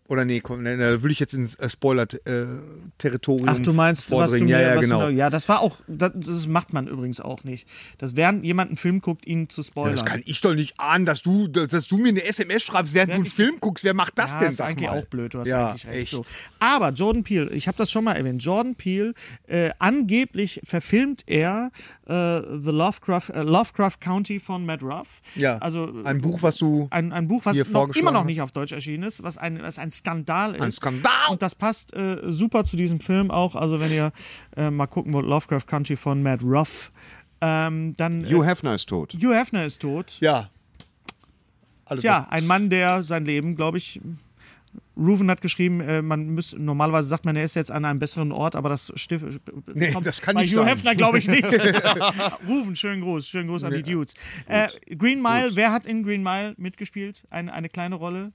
S3: Oder nee, komm, nee, da würde ich jetzt ins äh, Spoiler-Territorium
S2: Ach, du meinst, was du mir,
S3: ja, ja, genau.
S2: du, ja, das war auch, das, das macht man übrigens auch nicht. Das während jemand einen Film guckt, ihn zu
S3: Ja,
S2: spoilern.
S3: das kann ich doch nicht ahnen, dass du, dass, dass du mir eine SMS schreibst, während du einen
S2: Wirklich?
S3: Film guckst. Wer macht das
S2: ja,
S3: denn?
S2: ist
S3: sag
S2: eigentlich
S3: mal?
S2: auch blöd, du hast
S3: ja,
S2: eigentlich recht.
S3: Echt.
S2: So. Aber Jordan Peele, ich habe das schon mal erwähnt, Jordan Peele, äh, angeblich verfilmt er äh, The Lovecraft, äh, Lovecraft County von Matt Ruff.
S3: Ja,
S2: also
S3: ein Buch, was du
S2: ein, ein Buch, was noch, immer noch nicht auf Deutsch erschienen ist, was ein, was ein Skandal ist.
S3: Ein Skandal!
S2: Und das passt äh, super zu diesem Film auch. Also wenn ihr äh, mal gucken wollt, Lovecraft Country von Matt Ruff, ähm, dann
S1: Hugh
S2: äh,
S1: Hefner ist tot.
S2: Hugh Hefner ist tot.
S3: Ja. Alles
S2: Tja, ein Mann, der sein Leben, glaube ich, Ruven hat geschrieben, äh, man müß, normalerweise sagt man, er ist jetzt an einem besseren Ort, aber das Stift.
S3: Nee, das kann
S2: bei
S3: nicht
S2: Hugh
S3: sein.
S2: Hefner glaube ich nicht. Ruven, schönen Gruß, schönen Gruß an die Dudes. Äh, Green Mile, wer hat in Green Mile mitgespielt? Eine, eine kleine Rolle?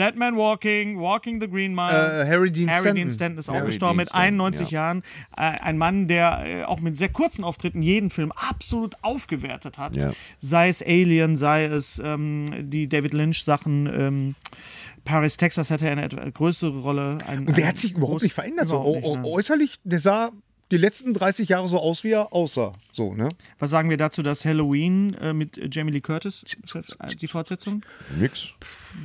S2: Dead Man Walking, Walking the Green Mile.
S3: Äh, Harry Dean
S2: Harry
S3: Stanton.
S2: Dean Stanton ist auch
S1: Harry
S2: gestorben
S1: Dean
S2: mit
S1: Stanton,
S2: 91
S1: ja.
S2: Jahren. Äh, ein Mann, der äh, auch mit sehr kurzen Auftritten jeden Film absolut aufgewertet hat.
S1: Ja.
S2: Sei es Alien, sei es ähm, die David Lynch-Sachen. Ähm, Paris, Texas hatte eine etwas größere Rolle. Ein,
S3: Und der hat sich überhaupt nicht verändert. So,
S2: überhaupt
S3: äu-
S2: nicht,
S3: äußerlich, der sah die letzten 30 Jahre so aus, wie er aussah. So, ne?
S2: Was sagen wir dazu, dass Halloween äh, mit Jamie Lee Curtis, die Fortsetzung?
S1: Nix.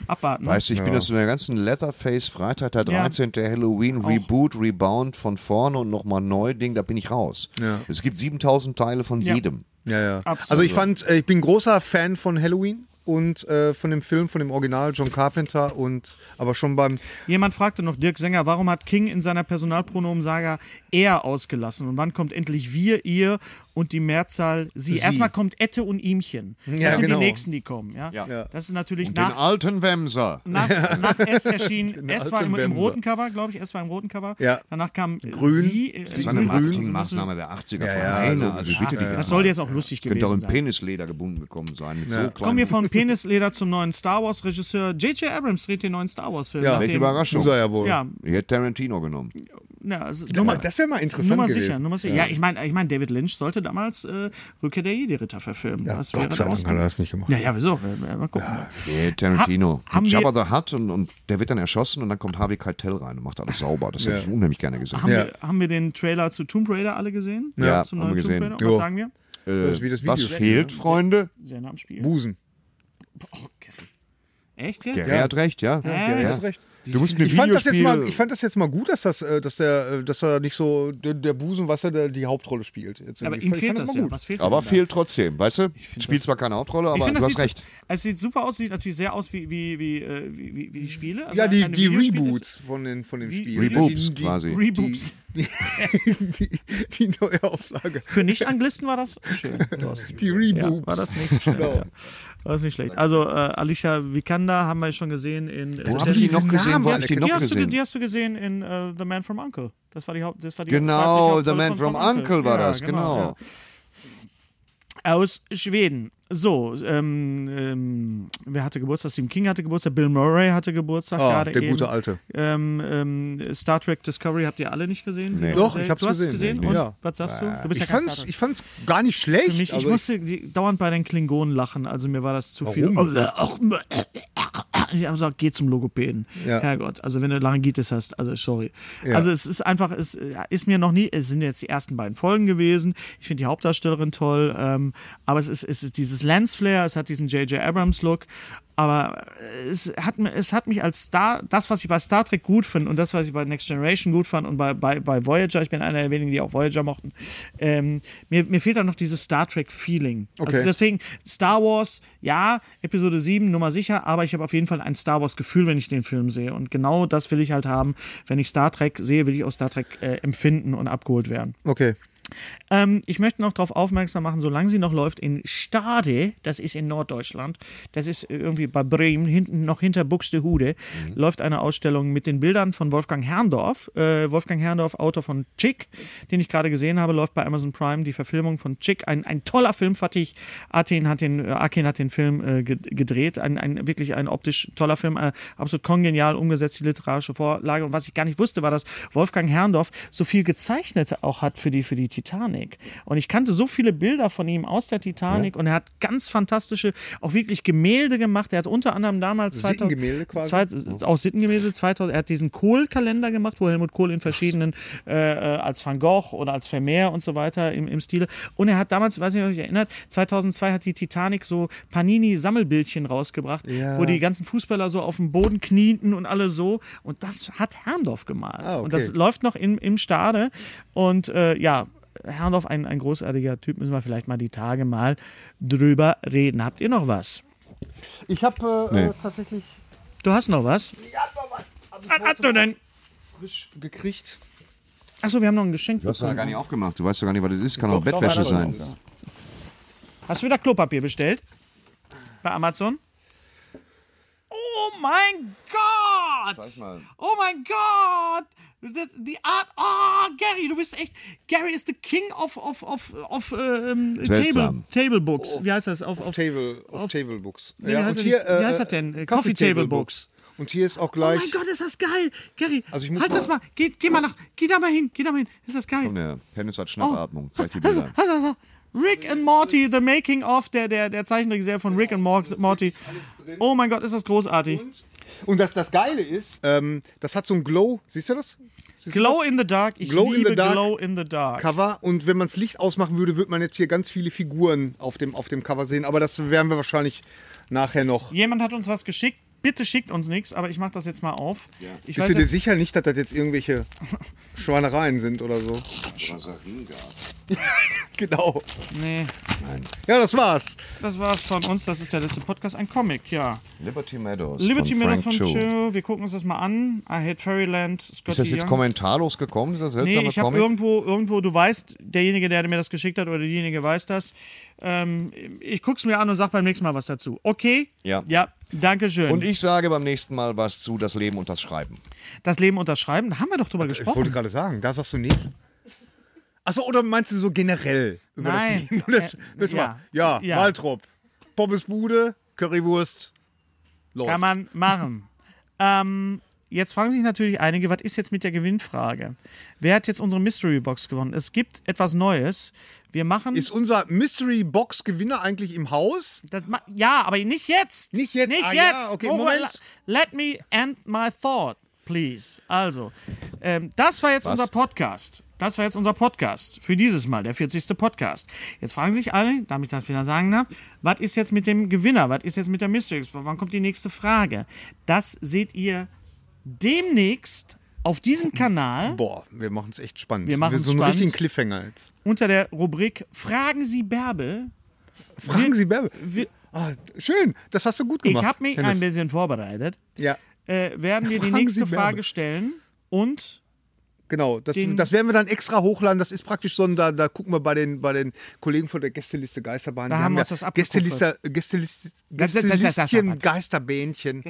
S2: Abwarten.
S1: Weißt du, ich bin das in der ganzen Letterface Freitag der
S2: Ja.
S1: 13. Halloween Reboot, Rebound von vorne und nochmal neu Ding, da bin ich raus.
S3: Ja.
S1: Es gibt 7000 Teile von
S2: Ja.
S1: jedem.
S3: Ja, ja.
S2: Absolut.
S3: Also ich fand, äh, ich bin großer Fan von Halloween und äh, von dem Film, von dem Original John Carpenter und aber schon beim
S2: Jemand fragte noch Dirk Sänger, warum hat King in seiner Personalpronomensaga er ausgelassen? Und wann kommt endlich wir, ihr und die Mehrzahl sie? Erstmal kommt Ette und Ihmchen. Das
S3: Ja,
S2: sind
S3: genau.
S2: die nächsten, die kommen. Ja?
S1: Ja.
S2: Das ist natürlich
S1: Und den
S2: nach,
S1: alten Wemser.
S2: nach, nach S erschien. S war im, im roten Cover, glaube ich. S war im roten Cover.
S3: Ja.
S2: Danach kam
S3: Grün.
S2: sie. äh,
S1: Das ist eine. Marketingmaßnahme der 80er
S3: Ja,
S1: von
S3: ja,
S1: Also ich bitte
S2: Das soll jetzt auch lustig
S1: Könnte auch
S2: gewesen
S1: in
S2: sein.
S1: Penisleder gebunden gekommen sein. Mit so
S2: Kommen wir von Penisleder zum neuen Star Wars Regisseur. J.J. Abrams dreht den neuen Star Wars Film.
S3: Ja.
S1: Welche Überraschung.
S3: muss er ja wohl.
S2: Ja,
S1: Ich hätte Tarantino genommen.
S2: Ja also,
S3: Aber
S2: Nummer,
S3: das wäre mal interessant
S2: Nummer
S3: gewesen.
S2: sicher, Nummer sicher. Ja, ich meine, ich mein, David Lynch sollte damals äh, Rückkehr der Jedi-Ritter verfilmen.
S3: Ja,
S2: Was
S3: Gott sei Dank hat er das nicht gemacht.
S2: Ja, ja, wieso? Mal gucken.
S1: Nee, Tarantino.
S2: Ha- haben
S1: Jabba the Hutt und, und der wird dann erschossen und dann kommt Harvey Keitel rein und macht alles sauber. Das hätte
S3: Ja.
S1: ich unheimlich gerne gesehen.
S2: Haben,
S3: Ja.
S2: wir, haben wir den Trailer zu Tomb Raider alle gesehen?
S1: Ja,
S2: zum
S1: haben
S2: neuen
S1: wir
S2: Tomb
S1: gesehen.
S2: Raider. Und
S3: Jo.
S2: Was sagen wir?
S1: Äh,
S3: das
S1: was fehlt? Freunde?
S2: Sehr nah am Spiel.
S3: Busen.
S2: Echt jetzt?
S1: Gary hat recht, ja.
S2: Ja,
S3: Ja, hast recht.
S1: Du musst mir
S3: Ich fand, das jetzt mal, ich fand das jetzt mal gut, dass, das, äh, dass, der, äh, dass er nicht so der, der Busen, was er der, die Hauptrolle spielt. Jetzt
S2: Aber ihm fehlt das
S3: mal
S2: ja.
S3: gut.
S2: Was fehlt
S1: aber fehlt trotzdem, weißt du? Spielt
S2: das-
S1: zwar keine Hauptrolle, aber
S2: finde,
S1: du
S2: das
S1: hast recht.
S2: Es sieht super aus, sieht natürlich sehr aus wie, wie, wie, äh, wie, wie, die Spiele. Also
S3: Ja, die, die. Reboots von den, von den Spielen. Die- die-
S1: quasi.
S2: Reboots.
S3: Die, die, die neue Auflage.
S2: Für Nicht-Anglisten war das schön.
S3: Die
S2: Ja,
S3: Reboops.
S2: war das nicht schlecht. Ja. Das nicht schlecht. Also äh, Alicia Vikander haben wir schon gesehen in.
S1: Wo
S2: äh,
S1: habe ich die noch gesehen? Wo
S3: ja
S1: habe ich die noch
S2: hast du,
S1: gesehen?
S2: die hast du gesehen in äh, The Man from Uncle. Das war die Haupt. Das war die
S1: Genau, The Man
S2: von-
S1: from
S2: von
S1: Uncle war
S2: Ja,
S1: das, genau.
S2: ja. Aus Schweden. So, ähm, ähm, wer hatte Geburtstag? Stephen King hatte Geburtstag, Bill Murray hatte Geburtstag
S3: Ah,
S2: gerade
S3: der
S2: eben.
S3: gute Alte.
S2: Ähm, ähm, Star Trek Discovery habt ihr alle nicht gesehen?
S1: Nee.
S3: Doch,
S2: Äh,
S3: ich hab's
S2: du hast
S3: gesehen.
S2: gesehen. Und
S3: Ja.
S2: was sagst du? Du bist
S3: Ich
S2: ja
S3: fand's, ich fand's gar nicht schlecht.
S2: Für mich, ich musste die, dauernd bei den Klingonen lachen, also mir war das zu viel.
S3: Warum?
S2: Ich habe gesagt, geh zum Logopäden.
S3: Ja.
S2: Herrgott, also wenn du Laryngitis hast, also sorry.
S3: Ja.
S2: Also es ist einfach, es ist mir noch nie, es sind jetzt die ersten beiden Folgen gewesen. Ich finde die Hauptdarstellerin toll, ähm, aber es ist, es ist dieses Lens-Flare, es hat diesen J.J. Abrams-Look. Aber es hat, es hat mich als Star, das, was ich bei Star Trek gut finde und das, was ich bei Next Generation gut fand und bei, bei, bei Voyager, ich bin einer der wenigen, die auch Voyager mochten, ähm, mir, mir fehlt da noch dieses Star Trek-Feeling.
S3: Okay.
S2: Also deswegen, Star Wars, ja, Episode 7, Nummer sicher, aber ich habe auf jeden Fall ein Star Wars-Gefühl, wenn ich den Film sehe. Und genau das will ich halt haben. Wenn ich Star Trek sehe, will ich auch Star Trek äh, empfinden und abgeholt werden.
S3: Okay.
S2: Ähm, ich möchte noch darauf aufmerksam machen, solange sie noch läuft in Stade, das ist in Norddeutschland, das ist irgendwie bei Bremen, hinten noch hinter Buxtehude, läuft eine Ausstellung mit den Bildern von Wolfgang Herrndorf. Äh, Wolfgang Herrndorf, Autor von Chick, den ich gerade gesehen habe, läuft bei Amazon Prime die Verfilmung von Chick. Ein, ein toller Film, fand ich. Athen hat den, äh, Aken hat den Film äh, ge- gedreht. Ein, ein wirklich ein optisch toller Film, äh, absolut kongenial umgesetzt, die literarische Vorlage. Und was ich gar nicht wusste, war, dass Wolfgang Herrndorf so viel gezeichnet auch hat für die, für die Titanic. Und ich kannte so viele Bilder von ihm aus der Titanic und er hat ganz fantastische, auch wirklich Gemälde gemacht. Er hat unter anderem damals 2000,
S3: Sittengemälde quasi?
S2: Zwei, auch Sittengemälde 2000. Er hat diesen Kohl-Kalender gemacht, wo Helmut Kohl in verschiedenen, äh, äh, als Van Gogh oder als Vermeer und so weiter im, im Stile. Und er hat damals, ich weiß nicht, ob ihr euch erinnert, 2002 hat die Titanic so Panini-Sammelbildchen rausgebracht,
S3: Ja.
S2: wo die ganzen Fußballer so auf dem Boden knieten und alle so. Und das hat Herrndorf gemalt.
S3: Ah, okay.
S2: Und das läuft noch im, im Stade. Und äh, ja, Herrndorf, ein, ein großartiger Typ, müssen wir vielleicht mal die Tage mal drüber reden. Habt ihr noch was?
S3: Ich habe äh,
S1: Nee.
S3: äh, tatsächlich
S2: Du hast noch was? Was hast du denn?
S3: frisch gekriegt.
S2: Achso, wir haben noch ein Geschenk
S1: Du hast doch
S2: bekommen.
S1: gar nicht aufgemacht. Du weißt doch gar nicht, was das ist. Kann auch Bettwäsche sein.
S2: Hast du wieder Klopapier bestellt? Bei Amazon? Oh mein Gott!
S1: Zeig mal.
S2: Oh mein Gott! Das, die Art. Oh, Gary, du bist echt. Gary ist the king of, of, of, of ähm, Table. Table Books. Wie heißt das? Auf, auf,
S3: Table, auf, Table Books.
S2: Nee, wie, heißt
S3: und
S2: das-
S3: hier,
S2: wie heißt
S3: äh,
S2: das denn? Äh,
S3: Coffee
S2: Coffee Table
S3: Table
S2: Books.
S3: Und hier ist auch
S2: Oh
S3: gleich.
S2: mein Gott, ist das geil. Gary,
S3: Also ich muss
S2: halt
S3: mal-
S2: das mal. Geh, geh mal nach. Geh da mal hin. Geh da mal hin. Ist das geil?
S1: Und der Hennis hat Schnappatmung. Zeig die
S2: Hast Rick and Morty, The Making of, der, der, der Zeichentrickserie von Rick and Mor- Morty. Oh mein Gott, ist das großartig.
S3: Und das, das Geile ist, ähm, das hat so ein Glow, siehst du das? Siehst du
S2: Glow in the Dark. Ich
S3: Glow in
S2: liebe
S3: the Dark.
S2: Glow in the Dark.
S3: das? Cover. Und wenn man das Licht ausmachen würde, würde man jetzt hier ganz viele Figuren auf dem, auf dem Cover sehen. Aber das werden wir wahrscheinlich nachher noch.
S2: Jemand hat uns was geschickt. Bitte schickt uns nichts, aber ich mach das jetzt mal auf. Ich
S3: Bist
S2: weiß
S3: du dir sicher nicht, dass das jetzt irgendwelche Schweinereien sind oder so? Genau.
S2: nee,
S3: Ja, das war's.
S2: das war's von uns. Das ist der letzte Podcast. Ein Comic, ja.
S1: Liberty Meadows.
S2: Liberty
S1: von
S2: Meadows
S1: Frank
S2: von
S1: Cho.
S2: Wir gucken uns das mal an. I Hate Fairyland. Scotty
S1: Ist das jetzt
S2: Young.
S1: kommentarlos gekommen, dieser
S2: Nee,
S1: seltsame
S2: ich habe irgendwo, irgendwo, du weißt, derjenige, der mir das geschickt hat oder diejenige weiß das. Ähm, ich guck's mir an und sag beim nächsten Mal was dazu. Okay?
S1: Ja.
S2: Ja, danke schön.
S1: Und ich sage beim nächsten Mal was zu Das Leben und das Schreiben.
S2: das Leben unterschreiben, da haben wir doch drüber
S3: Ich wollte
S2: gesprochen.
S3: gerade sagen, da sagst du nichts. Achso, oder meinst du so generell über
S2: Nein.
S3: das Leben?
S2: Äh, ja.
S3: Ja,
S2: Ja.
S3: Waltrop. Pommesbude, Currywurst. Läuft.
S2: Kann man machen. ähm, jetzt fragen sich natürlich einige, was ist jetzt mit der Gewinnfrage? Wer hat jetzt unsere Mystery Box gewonnen? Es gibt etwas Neues. Wir machen.
S3: Ist unser Mystery Box Gewinner eigentlich im Haus?
S2: Ja, aber nicht jetzt.
S3: Nicht jetzt?
S2: Nicht
S3: Ah, ja,
S2: jetzt.
S3: okay,
S2: Oh,
S3: Moment.
S2: Let me end my thought, please. Also, ähm, das war jetzt
S1: Was?
S2: unser Podcast. Das war jetzt unser Podcast für dieses Mal, der 40. Podcast. Jetzt fragen sich alle, damit ich das wieder sagen darf, was ist jetzt mit dem Gewinner? Was ist jetzt mit der Mystery? Box? Wann kommt die nächste Frage? Das seht ihr demnächst auf diesem Kanal
S3: Boah, wir machen es echt spannend.
S2: Wir machen's
S3: so einen
S2: spannend.
S3: richtigen Cliffhanger jetzt.
S2: unter der Rubrik Fragen Sie Bärbel.
S3: Fragen Sie Bärbel.
S2: Wir,
S3: Ah, schön, das hast du gut
S2: ich
S3: gemacht.
S2: habe mich
S3: Hennes.
S2: ein bisschen vorbereitet.
S3: Ja,
S2: Äh, werden wir die
S3: Fragen
S2: nächste
S3: Sie Bärbel.
S2: Frage stellen und
S3: genau. Das, das werden wir dann extra hochladen. Das ist praktisch so ein, da, da gucken wir bei den, bei den Kollegen von der Gästeliste Geisterbahn.
S2: Da
S3: Die
S2: haben wir
S3: ja
S2: uns das
S3: Gästeliste, Gästeliste, Gästelistchen,
S2: das-
S3: Geisterbähnchen.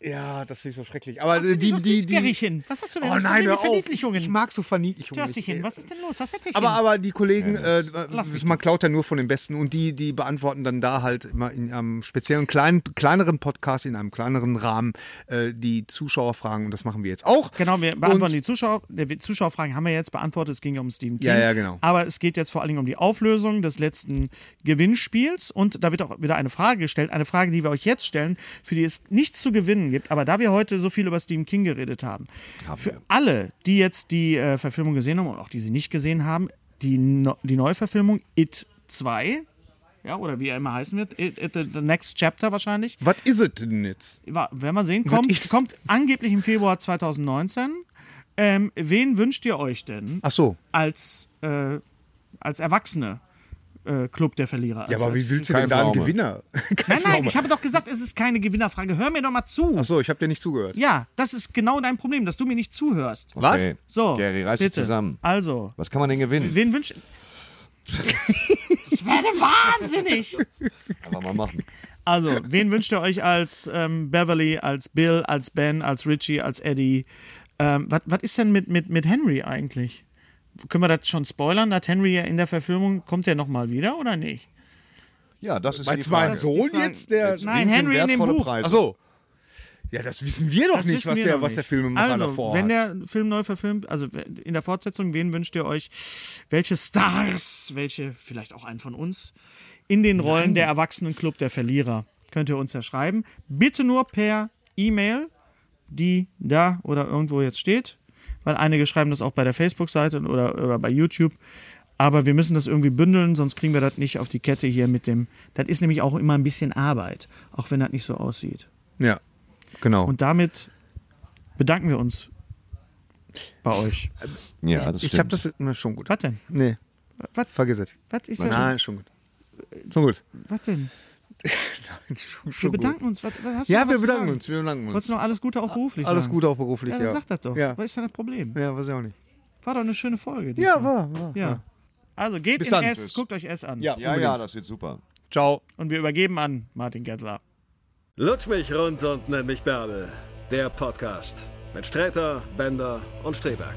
S3: Ja, das finde ich so schrecklich. Aber
S2: Was
S3: die, die, die,
S2: Gerrichen? Was hast du denn
S3: Oh nein, hör auf. Ich mag so Verniedlichungen.
S2: Törstchen,
S3: nicht.
S2: was ist denn los? Was hat sich
S3: Aber, aber die Kollegen, äh,
S2: Lass mich
S3: man klaut ja nur von den Besten und die, die beantworten dann da halt immer in einem speziellen kleinen, kleineren Podcast, in einem kleineren Rahmen äh, die Zuschauerfragen und das machen wir jetzt auch.
S2: Genau, wir beantworten
S3: Und-
S2: die Zuschauer. Die Zuschauerfragen haben wir jetzt beantwortet. Es ging ja um Stephen King.
S3: Ja, ja, genau.
S2: Aber es geht jetzt vor allen Dingen um die Auflösung des letzten Gewinnspiels. Und da wird auch wieder eine Frage gestellt. Eine Frage, die wir euch jetzt stellen, für die es nichts zu gewinnen gibt. Aber da wir heute so viel über Stephen King geredet haben, für alle, die jetzt die äh, Verfilmung gesehen haben und auch die sie nicht gesehen haben, die, no die Neuverfilmung It 2. Ja, oder wie er immer heißen wird. It, it, the Next Chapter wahrscheinlich.
S3: Was ist es denn jetzt?
S2: Werden wir sehen. Kommt, kommt angeblich im Februar 2019. Ähm, wen wünscht ihr euch denn
S3: Ach so.
S2: als, äh, als Erwachsene äh, Club der Verlierer?
S3: Ja,
S2: Also
S3: aber
S2: als-
S3: wie willst du denn da einen. Gewinner?
S2: Nein, nein, ich habe doch gesagt, es ist keine Gewinnerfrage. Hör mir doch mal zu.
S3: Ach so, ich habe dir nicht zugehört.
S2: Ja, das ist genau dein Problem, dass du mir nicht zuhörst.
S3: Was?
S1: Okay.
S2: So,
S1: Gary, reiß dich zusammen.
S2: Also,
S1: Was kann man denn gewinnen?
S2: wen wünscht... ich werde wahnsinnig.
S1: Einfach mal machen.
S2: Also, wen wünscht ihr euch als ähm, Beverly, als Bill, als Ben, als Richie, als Eddie? Ähm, was ist denn mit, mit, mit Henry eigentlich? Können wir das schon spoilern? Hat Henry ja in der Verfilmung, kommt der nochmal wieder oder nicht?
S1: Ja, das ist
S3: Meinst
S1: die Frage.
S3: Sohn jetzt? Der
S1: Jetzt
S2: Nein, Henry in dem Buch.
S1: Preise.
S3: Ach so. Ja, das wissen wir doch
S2: Das
S3: nicht, was
S2: wir
S3: der,
S2: noch
S3: was der
S2: nicht.
S3: Filmemacher
S2: also,
S3: davor
S2: wenn
S3: hat.
S2: der Film neu verfilmt, also in der Fortsetzung, wen wünscht ihr euch? Welche Stars, welche, vielleicht auch einen von uns, in den Rollen der Erwachsenenclub der Verlierer? Könnt ihr uns ja schreiben. Bitte nur per E-Mail, die da oder irgendwo jetzt steht, weil einige schreiben das auch bei der Facebook-Seite oder, oder bei YouTube. Aber wir müssen das irgendwie bündeln, sonst kriegen wir das nicht auf die Kette hier mit dem. Das ist nämlich auch immer ein bisschen Arbeit, auch wenn das nicht so aussieht.
S3: Ja, genau.
S2: Und damit bedanken wir uns bei euch.
S1: Ja, das
S3: ich
S1: stimmt.
S3: habe das na, schon gut.
S2: Was denn?
S3: Nee,
S2: Was,
S3: vergiss es.
S2: was ist ja
S3: Nein, schon gut. Schon gut.
S2: Was denn?
S3: Schon,
S2: Wir bedanken
S3: gut.
S2: uns. Was, was
S3: Ja,
S2: noch
S3: wir bedanken uns. Wir bedanken uns.
S2: Wolltest du noch alles Gute auch beruflich
S3: Alles
S2: sagen?
S3: gut auch beruflich,
S2: Ja,
S3: ja.
S2: dann sag das doch.
S3: Ja,
S2: Was ist denn das Problem?
S3: ja weiß ich auch nicht.
S2: War doch eine schöne Folge.
S3: Ja,
S2: diesmal.
S3: war, war.
S2: Ja. Also geht
S3: Bis
S2: in
S3: dann.
S2: S,
S3: Tschüss.
S2: guckt euch S an.
S3: Ja,
S1: ja, ja, das wird super.
S3: Ciao.
S2: Und wir übergeben an Martin Gettler.
S7: Lutsch mich rund und nenn mich Bärbel. Der Podcast mit Sträter, Bender und Streberg.